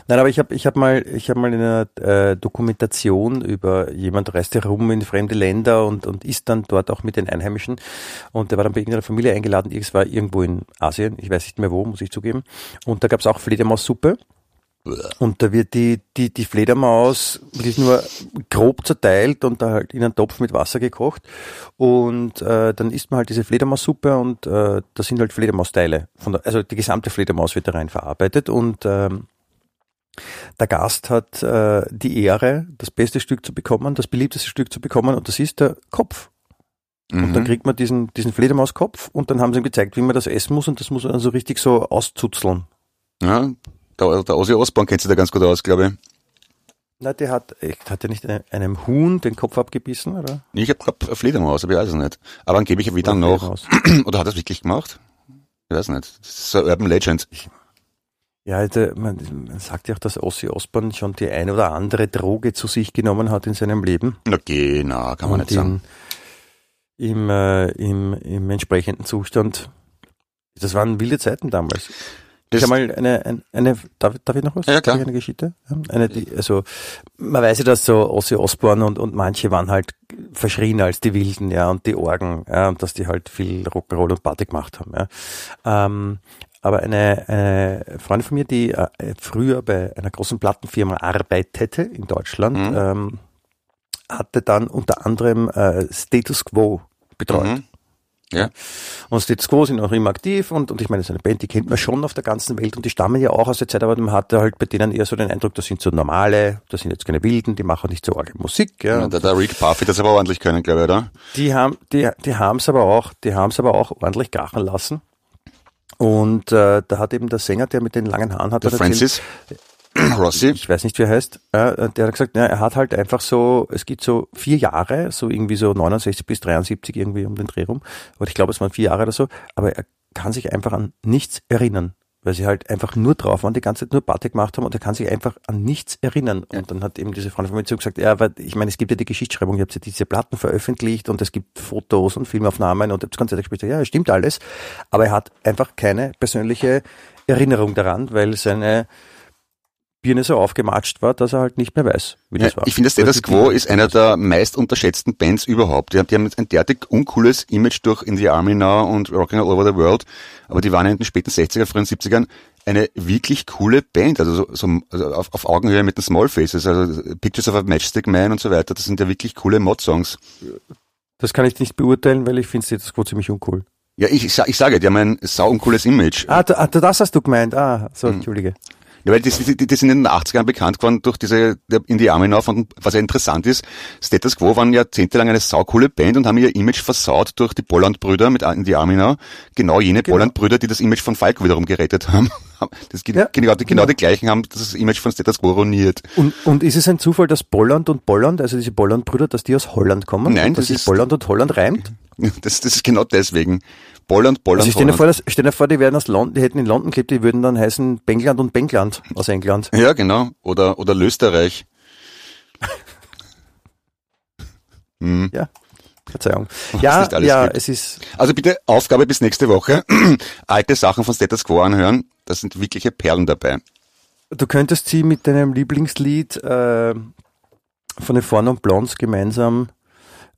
S3: Nein, aber ich habe ich hab mal, ich hab mal in einer äh, Dokumentation über jemand reist herum in fremde Länder und, und isst dann dort auch mit den Einheimischen. Und der war dann bei irgendeiner Familie eingeladen, es war irgendwo in Asien, ich weiß nicht mehr wo, muss ich zugeben. Und da gab's auch Fledermaussuppe. Und da wird die, die, die Fledermaus wirklich nur grob zerteilt und da halt in einen Topf mit Wasser gekocht. Und äh, dann isst man halt diese Fledermaussuppe und äh, da sind halt Fledermausteile. Von der, also die gesamte Fledermaus wird da rein verarbeitet und ähm, der Gast hat äh, die Ehre, das beste Stück zu bekommen, das beliebteste Stück zu bekommen und das ist der Kopf. Und dann
S2: Mhm.
S3: kriegt man diesen, diesen Fledermauskopf und dann haben sie ihm gezeigt, wie man das essen muss und das muss man dann so richtig so auszuzeln.
S2: Ja, der, der Ozzy Osbourne kennt sich da ganz gut aus, glaube ich.
S3: Na, der hat, hat er nicht einem, einem Huhn den Kopf abgebissen, oder?
S2: Ich habe glaube Fledermaus, aber ich weiß es nicht. Aber angeblich wieder noch. Oder hat er es wirklich gemacht? Ich weiß nicht. Das ist so eine Urban Legend.
S3: Ja, der, man, sagt ja auch, dass Ossi Osborn schon die ein oder andere Droge zu sich genommen hat in seinem Leben.
S2: Na geh, na, kann man
S3: und
S2: nicht sagen.
S3: im, äh, im, im entsprechenden Zustand. Das waren wilde Zeiten damals.
S2: Das,
S3: ich habe mal eine, eine, eine darf, darf ich noch was?
S2: Ja, klar.
S3: Eine Geschichte? Eine, die, also, man weiß ja, dass so Ossi Osborn und, und manche waren halt verschrien als die Wilden, ja, und die Orgen, ja, und dass die halt viel Rock'n'Roll und Party gemacht haben, ja. Ähm, aber eine, eine Freundin von mir, die äh, früher bei einer großen Plattenfirma arbeitete in Deutschland,
S2: Mhm.
S3: ähm, hatte dann unter anderem äh, Status Quo betreut.
S2: Mhm. Ja.
S3: Und Status Quo sind auch immer aktiv und, und ich meine, so eine Band, die kennt man schon auf der ganzen Welt und die stammen ja auch aus der Zeit, aber man hatte halt bei denen eher so den Eindruck, das sind so normale, das sind jetzt keine Wilden, die machen nicht so arge Musik, ja.
S2: Ja, der, der Rick Puffy das aber ordentlich können, glaube ich, oder?
S3: Die haben, die, die haben es aber auch, die haben es aber auch ordentlich krachen lassen. Und äh, da hat eben der Sänger, der mit den langen Haaren hat,
S2: Der
S3: erzählt,
S2: Francis? Rossi.
S3: ich weiß nicht, wie er heißt, äh, der hat gesagt, ja, er hat halt einfach so, es gibt so vier Jahre, so irgendwie so 69 bis 73 irgendwie um den Dreh rum, oder ich glaube, es waren vier Jahre oder so, aber er kann sich einfach an nichts erinnern, weil sie halt einfach nur drauf waren, die ganze Zeit nur Party gemacht haben und er kann sich einfach an nichts erinnern. Und dann hat eben diese Freundin von mir zu gesagt, ja, aber ich meine, es gibt ja die Geschichtsschreibung, ihr habt ja diese Platten veröffentlicht und es gibt Fotos und Filmaufnahmen und das Konzert gespielt, ja, stimmt alles, aber er hat einfach keine persönliche Erinnerung daran, weil seine Birne so aufgematscht war, dass er halt nicht mehr weiß, wie
S2: Ja,
S3: das war.
S2: ich finde, Status Quo ist einer der meist unterschätzten Bands überhaupt. Die, haben- die haben ein derartig uncooles Image durch In the Army Now und Rocking All Over the World, aber die waren in den späten 60er, frühen 70ern eine wirklich coole Band, also so, so also auf, auf Augenhöhe mit den Small Faces, also Pictures of a Matchstick Man und so weiter. Das sind ja wirklich coole Mod-Songs.
S3: Das kann ich nicht beurteilen, weil ich finde Status Quo ziemlich uncool.
S2: Ja, ich, ich, ich sage, die haben ein sau uncooles Image.
S3: Ah, da, ah, das hast du gemeint. Ah, so,
S2: Mhm. Ja, weil die, die, die sind in den 80ern bekannt geworden durch diese in die Arme hinauf und was ja interessant ist, Status Quo waren jahrzehntelang eine saukoole Band und haben ihr Image versaut durch die Bolland-Brüder mit in die Arme hinauf. Genau jene
S3: Genau.
S2: Bolland-Brüder, die das Image von Falco wiederum gerettet haben. Das
S3: Ja,
S2: genau, die, genau
S3: genau.
S2: die gleichen haben das Image von Status Quo ruiniert.
S3: Und, und ist es ein Zufall, dass Bolland und Bolland, also diese Bolland-Brüder, dass die aus Holland kommen?
S2: Nein,
S3: dass
S2: das
S3: sich Bolland und Holland reimt?
S2: Das, das ist genau deswegen. Bolland, Bolland,
S3: Also stell dir,
S2: Holland.
S3: vor, dass, stell dir vor, die wären aus London, die hätten in London gelebt, die würden dann heißen Bengland und Bengland aus England.
S2: Ja, genau. Oder, oder Österreich. hm.
S3: Ja. Verzeihung. Ja, ja,
S2: gibt.
S3: es ist,
S2: Also bitte Aufgabe bis nächste Woche. Alte Sachen von Status Quo anhören. Da sind wirkliche Perlen dabei.
S3: du könntest sie mit deinem Lieblingslied äh, von den Vorn und Blondes gemeinsam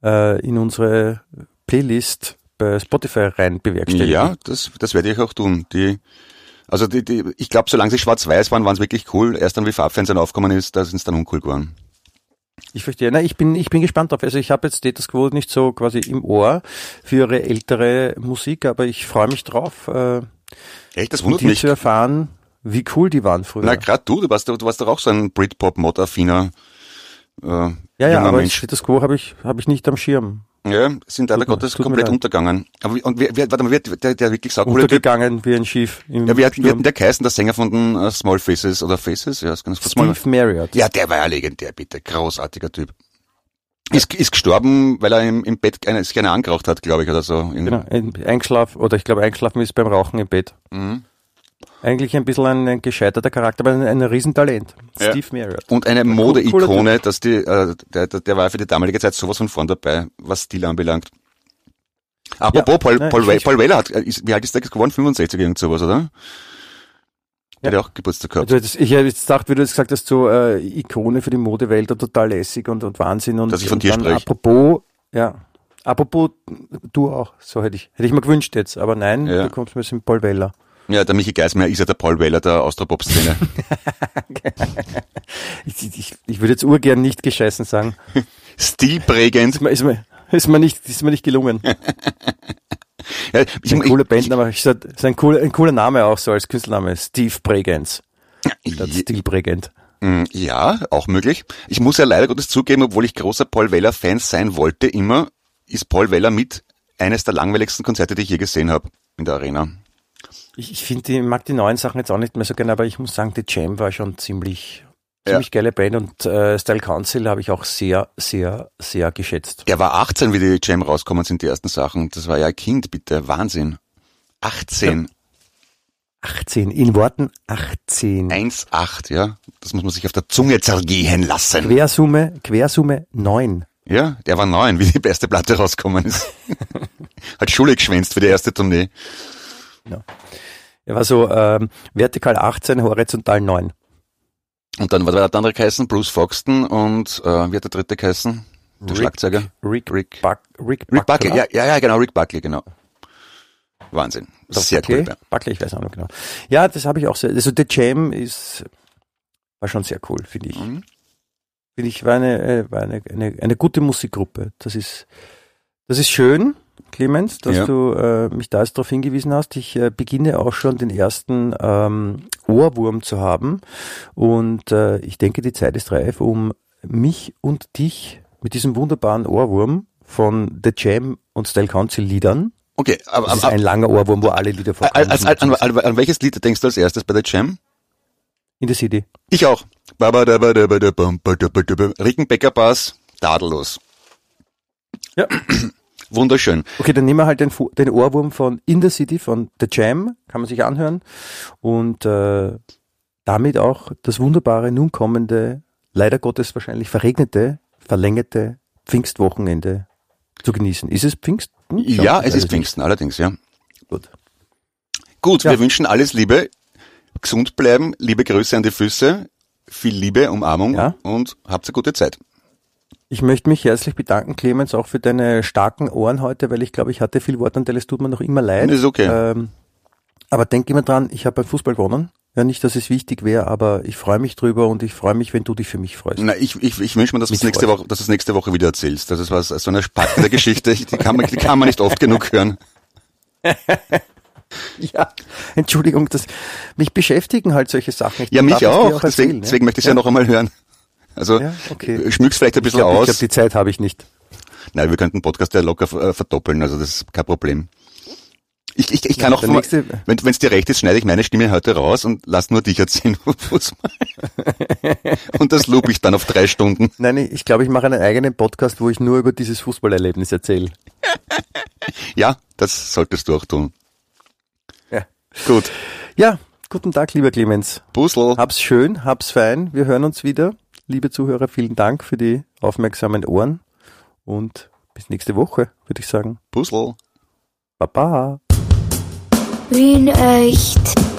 S3: äh, in unsere Playlist bei Spotify rein bewerkstelligen.
S2: Ja, das, das werde ich auch tun. Die, also die, die, ich glaube, solange sie schwarz-weiß waren, waren es wirklich cool. Erst dann, wie Farbfernsehen aufgekommen ist, da sind es dann uncool geworden.
S3: Ich verstehe. Na, ich bin, ich bin gespannt drauf. Also ich habe jetzt Status Quo nicht so quasi im Ohr für ihre ältere Musik, aber ich freue mich drauf, äh,
S2: Echt, das wundert mich.
S3: zu erfahren, wie cool die waren früher.
S2: Na, gerade du, du warst, du warst doch auch so ein Britpop-Mod-affiner äh,
S3: ja, ja, aber
S2: Mensch.
S3: Status Quo habe ich, habe ich nicht am Schirm.
S2: Ja, sind leider
S3: Tut
S2: Gottes komplett untergegangen. Aber und wer, wer, warte mal, wer, der, der wirklich Typ,
S3: Untergegangen wie ein Schiff
S2: ja, wie hat, wie hat der geheißen, der Sänger von den äh, Small Faces oder Faces? Ja, ist ganz Small.
S3: Steve Marriott.
S2: Ja, der war ja legendär, bitte. Großartiger Typ. Ist, ist gestorben, weil er im, im Bett eine, sich eine angeraucht hat, glaube ich, oder so. In-
S3: Genau, ein- eingeschlafen, oder ich glaube eingeschlafen ist beim Rauchen im Bett.
S2: Mhm.
S3: Eigentlich ein bisschen ein, ein gescheiterter Charakter, aber ein, ein Riesentalent.
S2: Ja.
S3: Steve Marriott.
S2: Und eine Modeikone, dass die, äh, der, der, war für die damalige Zeit sowas von vorn dabei, was Stil anbelangt. Apropos,
S3: Ja,
S2: Paul,
S3: nein,
S2: Paul, Paul Weller hat, äh, ist, wie alt ist der geworden? 65 irgend sowas, oder? Der hat ja auch Geburtstag gehabt.
S3: Also ich hätte jetzt gedacht, wie du jetzt gesagt hast, so äh, Ikone für die Modewelt und total lässig und, und Wahnsinn. Und,
S2: Dass ich von dir spreche.
S3: Apropos, ja, apropos du auch, so hätte ich, hätte ich mir gewünscht jetzt, aber nein,
S2: Ja.
S3: du kommst mir mit Paul Weller.
S2: Ja, der Michi Geismeier ist ja der Paul Weller der Austropop-Szene.
S3: Ich, ich, ich würde jetzt urgern nicht gescheißen sagen.
S2: Stilprägend.
S3: Ist mir, ist mir, ist mir, nicht, ist mir nicht gelungen.
S2: Ja, ich,
S3: Ein
S2: ich,
S3: cooler Bandname, ich, sag, ist ein cooler, ein cooler Name auch so als Künstlername. Steve Bregenz. Statt
S2: ich,
S3: Bregenz.
S2: Mm, Ja, auch möglich. Ich muss ja leider Gottes zugeben, obwohl ich großer Paul Weller-Fan sein wollte, immer ist Paul Weller mit eines der langweiligsten Konzerte, die ich je gesehen habe in der Arena.
S3: Ich, ich finde, ich mag die neuen Sachen jetzt auch nicht mehr so gerne, aber ich muss sagen, die Jam war schon ziemlich,
S2: Ja.
S3: ziemlich geile Band und äh, Style Council habe ich auch sehr, sehr, sehr geschätzt.
S2: Der war 18, wie die Jam rauskommen sind, die ersten Sachen. Das war ja ein Kind, bitte. Wahnsinn. 18.
S3: 18, in Worten 18.
S2: 1,8, ja. Das muss man sich auf der Zunge zergehen lassen.
S3: Quersumme, Quersumme 9.
S2: Ja, der war neun, wie die erste Platte rausgekommen ist. Hat Schule geschwänzt für die erste Tournee.
S3: Er war so ähm, vertikal 18, horizontal 9.
S2: Und dann war der andere geheißen, Bruce Foxton und äh, wie hat der dritte geheißen? Der
S3: Rick-
S2: Schlagzeuger?
S3: Rick,
S2: Rick.
S3: Buck, Rick,
S2: Rick Buckley, ja, ja, ja, genau, Rick Buckley, genau. Wahnsinn. Sehr
S3: okay.
S2: cool. Ja.
S3: Buckley, ich weiß auch noch genau. Ja, das habe ich auch sehr. Also The Jam ist war schon sehr cool, finde ich.
S2: Mhm.
S3: Finde ich, war eine, äh, war eine, eine, eine gute Musikgruppe. Das ist, das ist schön, Clemens, dass
S2: Ja.
S3: du äh, mich da jetzt darauf hingewiesen hast. Ich äh, beginne auch schon den ersten ähm, Ohrwurm zu haben. Und äh, ich denke, die Zeit ist reif, um mich und dich mit diesem wunderbaren Ohrwurm von The Jam und Style Council Liedern.
S2: Okay, aber,
S3: Das ist
S2: aber,
S3: ein langer Ohrwurm, wo alle Lieder vorkommen.
S2: als, als, an, an, an welches Lied denkst du als erstes bei der Jam?
S3: In der City.
S2: Ich auch. Rickenbecker Bass, tadellos.
S3: Ja.
S2: Wunderschön.
S3: Okay, dann nehmen wir halt den, den Ohrwurm von In the City von The Jam, kann man sich anhören. Und äh, damit auch das wunderbare, nun kommende, leider Gottes wahrscheinlich verregnete, verlängerte Pfingstwochenende zu genießen. Ist es Pfingsten? Schon?
S2: Ja, es ist Pfingsten, allerdings, ja.
S3: Gut.
S2: Gut,
S3: Ja.
S2: wir wünschen alles Liebe, gesund bleiben, liebe Grüße an die Füße, viel Liebe, Umarmung
S3: Ja.
S2: und habt eine gute Zeit.
S3: Ich möchte mich herzlich bedanken, Clemens, auch für deine starken Ohren heute, weil ich glaube, ich hatte viel Wortanteil, es tut mir noch immer leid.
S2: Ist okay.
S3: Ähm, aber denk immer dran, ich habe beim Fußball gewonnen. Ja, nicht, dass es wichtig wäre, aber ich freue mich drüber und ich freue mich, wenn du dich für mich freust.
S2: Na, ich, ich, ich wünsche mir, dass du es nächste. Woche, dass du es nächste Woche wieder erzählst. Das ist was, so eine spannende Geschichte, die kann man, die kann man nicht oft genug hören.
S3: Ja, Entschuldigung, das, mich beschäftigen halt solche Sachen. Ich
S2: Ja, mich
S3: dir
S2: auch. Deswegen,
S3: erzählen,
S2: deswegen möchte ich es ja. noch einmal hören. Also,
S3: Ja, okay.
S2: schmück's vielleicht ein
S3: Ich
S2: bisschen
S3: glaube,
S2: aus.
S3: glaub, die Zeit habe ich nicht.
S2: Nein, wir könnten Podcast ja locker äh, verdoppeln, also das ist kein Problem. Ich, ich, ich kann
S3: Ja,
S2: auch, von, wenn es dir recht ist, schneide ich meine Stimme heute raus und lass nur dich erzählen Fußball. und das loop ich dann auf drei Stunden.
S3: Nein, ich ich glaube, ich mache einen eigenen Podcast, wo ich nur über dieses Fußballerlebnis erzähle.
S2: Ja, das solltest du auch tun.
S3: Ja.
S2: Gut.
S3: ja, guten Tag, lieber Clemens.
S2: Puzzle.
S3: Hab's schön, hab's fein. Wir hören uns wieder. Liebe Zuhörer, vielen Dank für die aufmerksamen Ohren und bis nächste Woche, würde ich sagen.
S2: Puzzle.
S3: Baba.
S1: Wien echt.